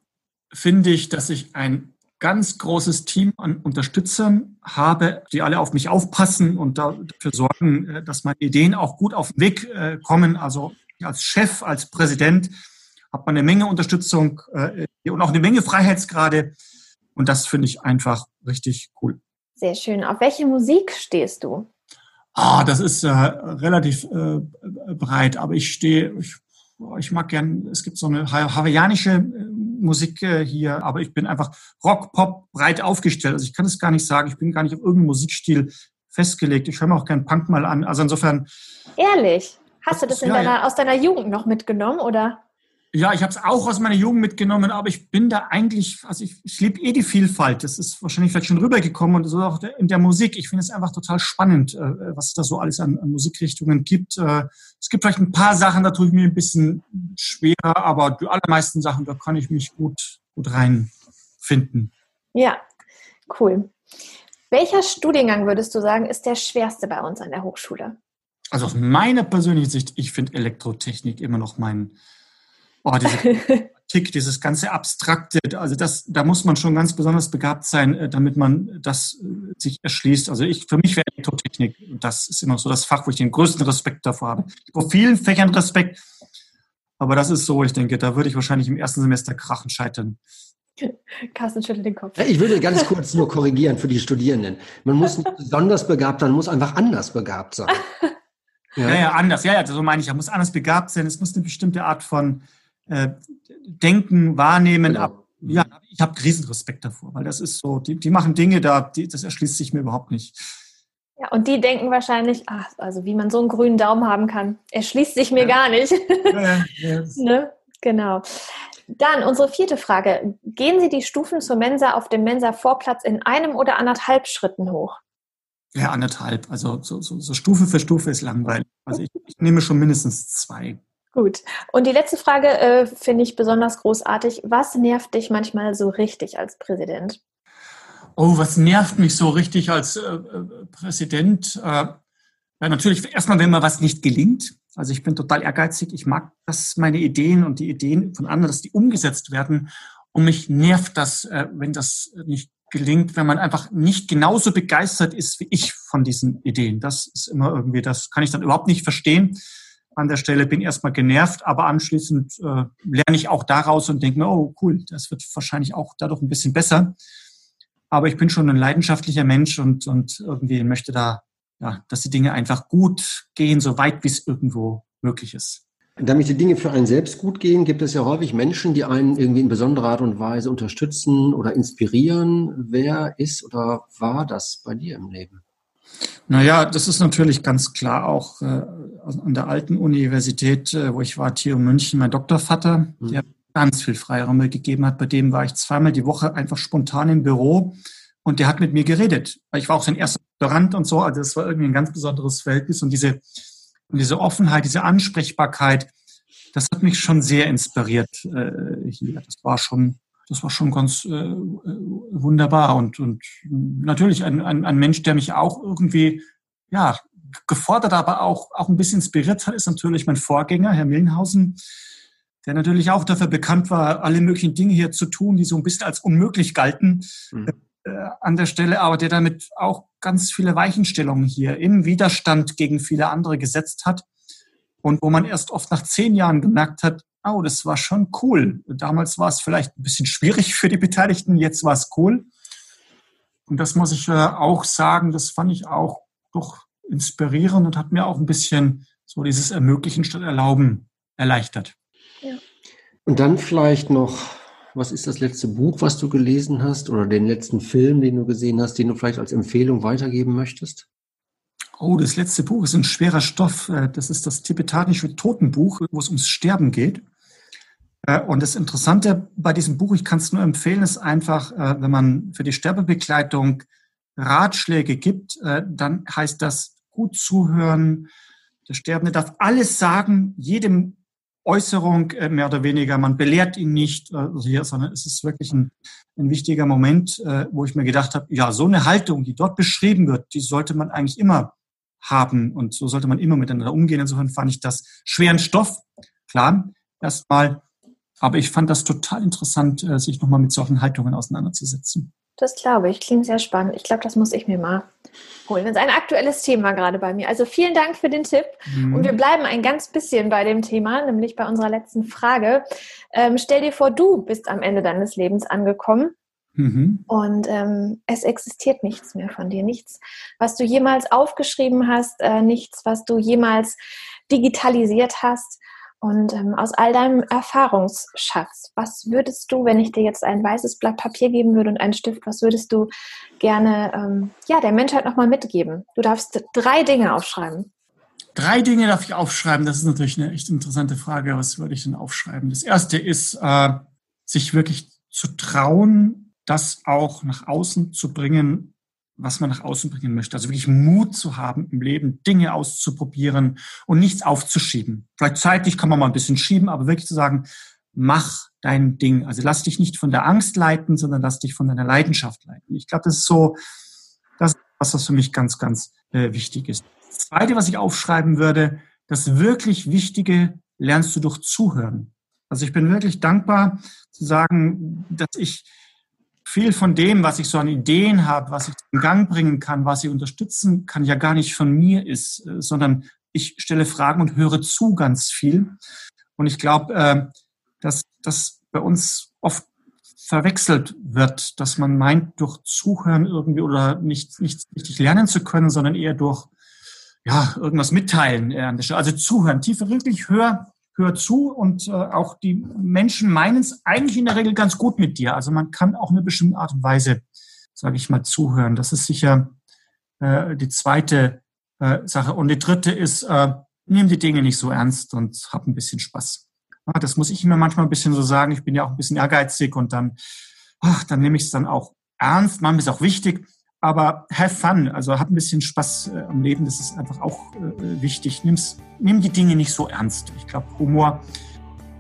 finde ich, dass ich ein ganz großes Team an Unterstützern habe, die alle auf mich aufpassen und dafür sorgen, äh, dass meine Ideen auch gut auf den Weg äh, kommen. Also als Chef, als Präsident hat man eine Menge Unterstützung äh, und auch eine Menge Freiheitsgrade. Und das finde ich einfach richtig cool. Sehr schön. Auf welche Musik stehst du? Ah, das ist äh, relativ äh, breit, aber ich stehe, ich, ich mag gern, es gibt so eine hawaiianische Musik äh, hier, aber ich bin einfach Rock, Pop breit aufgestellt. Also ich kann es gar nicht sagen. Ich bin gar nicht auf irgendeinen Musikstil festgelegt. Ich höre mir auch keinen Punk mal an. Also insofern. Ehrlich? Hast du das ja, deiner, ja. aus deiner Jugend noch mitgenommen, oder? Ja, ich habe es auch aus meiner Jugend mitgenommen, aber ich bin da eigentlich, also ich, ich liebe eh die Vielfalt. Das ist wahrscheinlich vielleicht schon rübergekommen und so auch in der Musik. Ich finde es einfach total spannend, äh, was es da so alles an, an Musikrichtungen gibt. Äh, es gibt vielleicht ein paar Sachen, da tue ich mir ein bisschen schwerer, aber die allermeisten Sachen, da kann ich mich gut, gut reinfinden. Ja, cool. Welcher Studiengang würdest du sagen, ist der schwerste bei uns an der Hochschule? Also aus meiner persönlichen Sicht, ich finde Elektrotechnik immer noch mein, oh, diese Tick, dieses ganze Abstrakte, also das, da muss man schon ganz besonders begabt sein, äh, damit man das äh, sich erschließt. Also ich, für mich wäre Elektrotechnik, das ist immer so das Fach, wo ich den größten Respekt davor habe. Habe vielen Fächern Respekt, aber das ist so, ich denke, da würde ich wahrscheinlich im ersten Semester krachen scheitern. Carsten schüttelt den Kopf. Ich würde ganz kurz nur korrigieren für die Studierenden. Man muss nicht besonders begabt sein, man muss einfach anders begabt sein. Ja, ja, ja anders. Ja, ja, so meine ich. Er muss anders begabt sein. Es muss eine bestimmte Art von äh, denken, wahrnehmen. Genau. Ab, ja, ich habe riesen Respekt davor, weil das ist so, die, die machen Dinge da, die, das erschließt sich mir überhaupt nicht. Ja, und die denken wahrscheinlich, ach, also wie man so einen grünen Daumen haben kann, erschließt sich mir ja. gar nicht. Ja, ja. ne? Genau. Dann unsere vierte Frage. Gehen Sie die Stufen zur Mensa auf dem Mensa-Vorplatz in einem oder anderthalb Schritten hoch? Ja, anderthalb. Also so, so, so Stufe für Stufe ist langweilig. Also ich, ich nehme schon mindestens zwei. Gut. Und die letzte Frage äh, finde ich besonders großartig. Was nervt dich manchmal so richtig als Präsident? Oh, was nervt mich so richtig als äh, äh Präsident? Äh, ja, natürlich erstmal, wenn mal was nicht gelingt. Also ich bin total ehrgeizig. Ich mag, dass meine Ideen und die Ideen von anderen, dass die umgesetzt werden. Und mich nervt das, äh, wenn das nicht gelingt, wenn man einfach nicht genauso begeistert ist wie ich von diesen Ideen. Das ist immer irgendwie, das kann ich dann überhaupt nicht verstehen an der Stelle, bin erstmal genervt, aber anschließend äh, lerne ich auch daraus und denke mir, oh cool, das wird wahrscheinlich auch dadurch ein bisschen besser. Aber ich bin schon ein leidenschaftlicher Mensch und, und irgendwie möchte da, ja, dass die Dinge einfach gut gehen, so weit wie es irgendwo möglich ist. Damit die Dinge für einen selbst gut gehen, gibt es ja häufig Menschen, die einen irgendwie in besonderer Art und Weise unterstützen oder inspirieren. Wer ist oder war das bei dir im Leben? Naja, das ist natürlich ganz klar auch äh, an der alten Universität, äh, wo ich war, TU München, mein Doktorvater, mhm. der ganz viel Freiraum gegeben hat. Bei dem war ich zweimal die Woche einfach spontan im Büro und der hat mit mir geredet. Ich war auch sein erster Doktorand und so, also das war irgendwie ein ganz besonderes Verhältnis und diese und diese Offenheit, diese Ansprechbarkeit, das hat mich schon sehr inspiriert äh, hier. Das war schon, das war schon ganz äh, wunderbar und, und natürlich ein, ein, ein Mensch, der mich auch irgendwie, ja, gefordert, aber auch, auch ein bisschen inspiriert hat, ist natürlich mein Vorgänger, Herr Millenhausen, der natürlich auch dafür bekannt war, alle möglichen Dinge hier zu tun, die so ein bisschen als unmöglich galten. Mhm äh, an der Stelle, aber der damit auch ganz viele Weichenstellungen hier im Widerstand gegen viele andere gesetzt hat und wo man erst oft nach zehn Jahren gemerkt hat, oh, das war schon cool. Damals war es vielleicht ein bisschen schwierig für die Beteiligten, jetzt war es cool. Und das muss ich äh, auch sagen, das fand ich auch doch inspirierend und hat mir auch ein bisschen so dieses Ermöglichen statt Erlauben erleichtert. Ja. Und dann vielleicht noch was ist das letzte Buch, was du gelesen hast oder den letzten Film, den du gesehen hast, den du vielleicht als Empfehlung weitergeben möchtest? Oh, das letzte Buch ist ein schwerer Stoff. Äh, das ist das tibetanische Totenbuch, wo es ums Sterben geht. Äh, und das Interessante bei diesem Buch, ich kann es nur empfehlen, ist einfach, äh, wenn man für die Sterbebegleitung Ratschläge gibt, dann heißt das gut zuhören. Der Sterbende darf alles sagen, jedem Äußerung äh, mehr oder weniger. Man belehrt ihn nicht äh, hier, sondern es ist wirklich ein, ein wichtiger Moment, äh, wo ich mir gedacht habe, ja, so eine Haltung, die dort beschrieben wird, die sollte man eigentlich immer haben und so sollte man immer miteinander umgehen. Insofern fand ich das schweren Stoff, klar, erstmal. Aber ich fand das total interessant, sich nochmal mit solchen Haltungen auseinanderzusetzen. Das glaube ich. Klingt sehr spannend. Ich glaube, das muss ich mir mal holen. Das ist ein aktuelles Thema gerade bei mir. Also vielen Dank für den Tipp. Mhm. Und wir bleiben ein ganz bisschen bei dem Thema, nämlich bei unserer letzten Frage. Ähm, stell dir vor, du bist am Ende deines Lebens angekommen. Mhm. Und ähm, es existiert nichts mehr von dir, nichts, was du jemals aufgeschrieben hast, äh, nichts, was du jemals digitalisiert hast. Und ähm, aus all deinem Erfahrungsschatz, was würdest du, wenn ich dir jetzt ein weißes Blatt Papier geben würde und einen Stift, was würdest du gerne ähm, ja, der Menschheit nochmal mitgeben? Du darfst drei Dinge aufschreiben. Drei Dinge darf ich aufschreiben. Das ist natürlich eine echt interessante Frage. Was würde ich denn aufschreiben? Das erste ist, äh, sich wirklich zu trauen, das auch nach außen zu bringen, was man nach außen bringen möchte. Also wirklich Mut zu haben im Leben, Dinge auszuprobieren und nichts aufzuschieben. Vielleicht zeitlich kann man mal ein bisschen schieben, aber wirklich zu sagen, mach dein Ding. Also lass dich nicht von der Angst leiten, sondern lass dich von deiner Leidenschaft leiten. Ich glaube, das ist so, das ist was, was für mich ganz, ganz äh, wichtig ist. Das Zweite, was ich aufschreiben würde, das wirklich Wichtige lernst du durch Zuhören. Also ich bin wirklich dankbar zu sagen, dass ich viel von dem, was ich so an Ideen habe, was ich in Gang bringen kann, was ich unterstützen kann, ja gar nicht von mir ist, äh, sondern ich stelle Fragen und höre zu ganz viel. Und ich glaube, äh, dass das bei uns oft verwechselt wird, dass man meint, durch Zuhören irgendwie oder nicht, nicht richtig lernen zu können, sondern eher durch ja, irgendwas mitteilen. Also zuhören, tiefer wirklich hör, hör zu und äh, auch die Menschen meinen es eigentlich in der Regel ganz gut mit dir. Also man kann auch eine bestimmte Art und Weise, sage ich mal, zuhören. Das ist sicher äh, die zweite äh, Sache. Und die dritte ist, äh, nimm die Dinge nicht so ernst und hab ein bisschen Spaß. Ja, das muss ich mir manchmal ein bisschen so sagen. Ich bin ja auch ein bisschen ehrgeizig und dann, ach, dann nehme ich es dann auch ernst. Manchmal ist auch wichtig. Aber have fun, also hab ein bisschen Spaß äh, am Leben, das ist einfach auch äh, wichtig. Nimm's, nimm die Dinge nicht so ernst. Ich glaube, Humor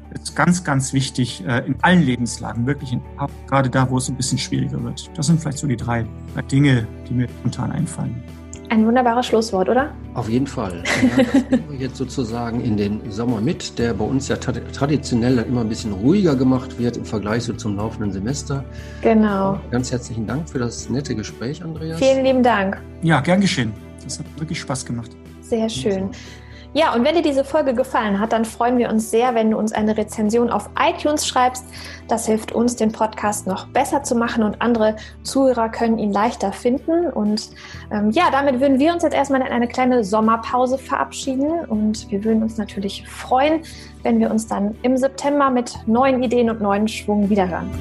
ist ganz, ganz wichtig äh, in allen Lebenslagen, wirklich in, gerade da, wo es ein bisschen schwieriger wird. Das sind vielleicht so die drei, drei Dinge, die mir spontan einfallen. Ein wunderbares Schlusswort, oder? Auf jeden Fall. Ja, das nehmen wir jetzt sozusagen in den Sommer mit, der bei uns ja traditionell immer ein bisschen ruhiger gemacht wird im Vergleich so zum laufenden Semester. Genau. Ganz herzlichen Dank für das nette Gespräch, Andreas. Vielen lieben Dank. Ja, gern geschehen. Das hat wirklich Spaß gemacht. Sehr schön. Ja, und wenn dir diese Folge gefallen hat, dann freuen wir uns sehr, wenn du uns eine Rezension auf iTunes schreibst. Das hilft uns, den Podcast noch besser zu machen und andere Zuhörer können ihn leichter finden. Und ähm, ja, damit würden wir uns jetzt erstmal in eine kleine Sommerpause verabschieden und wir würden uns natürlich freuen, wenn wir uns dann im September mit neuen Ideen und neuen Schwung wiederhören.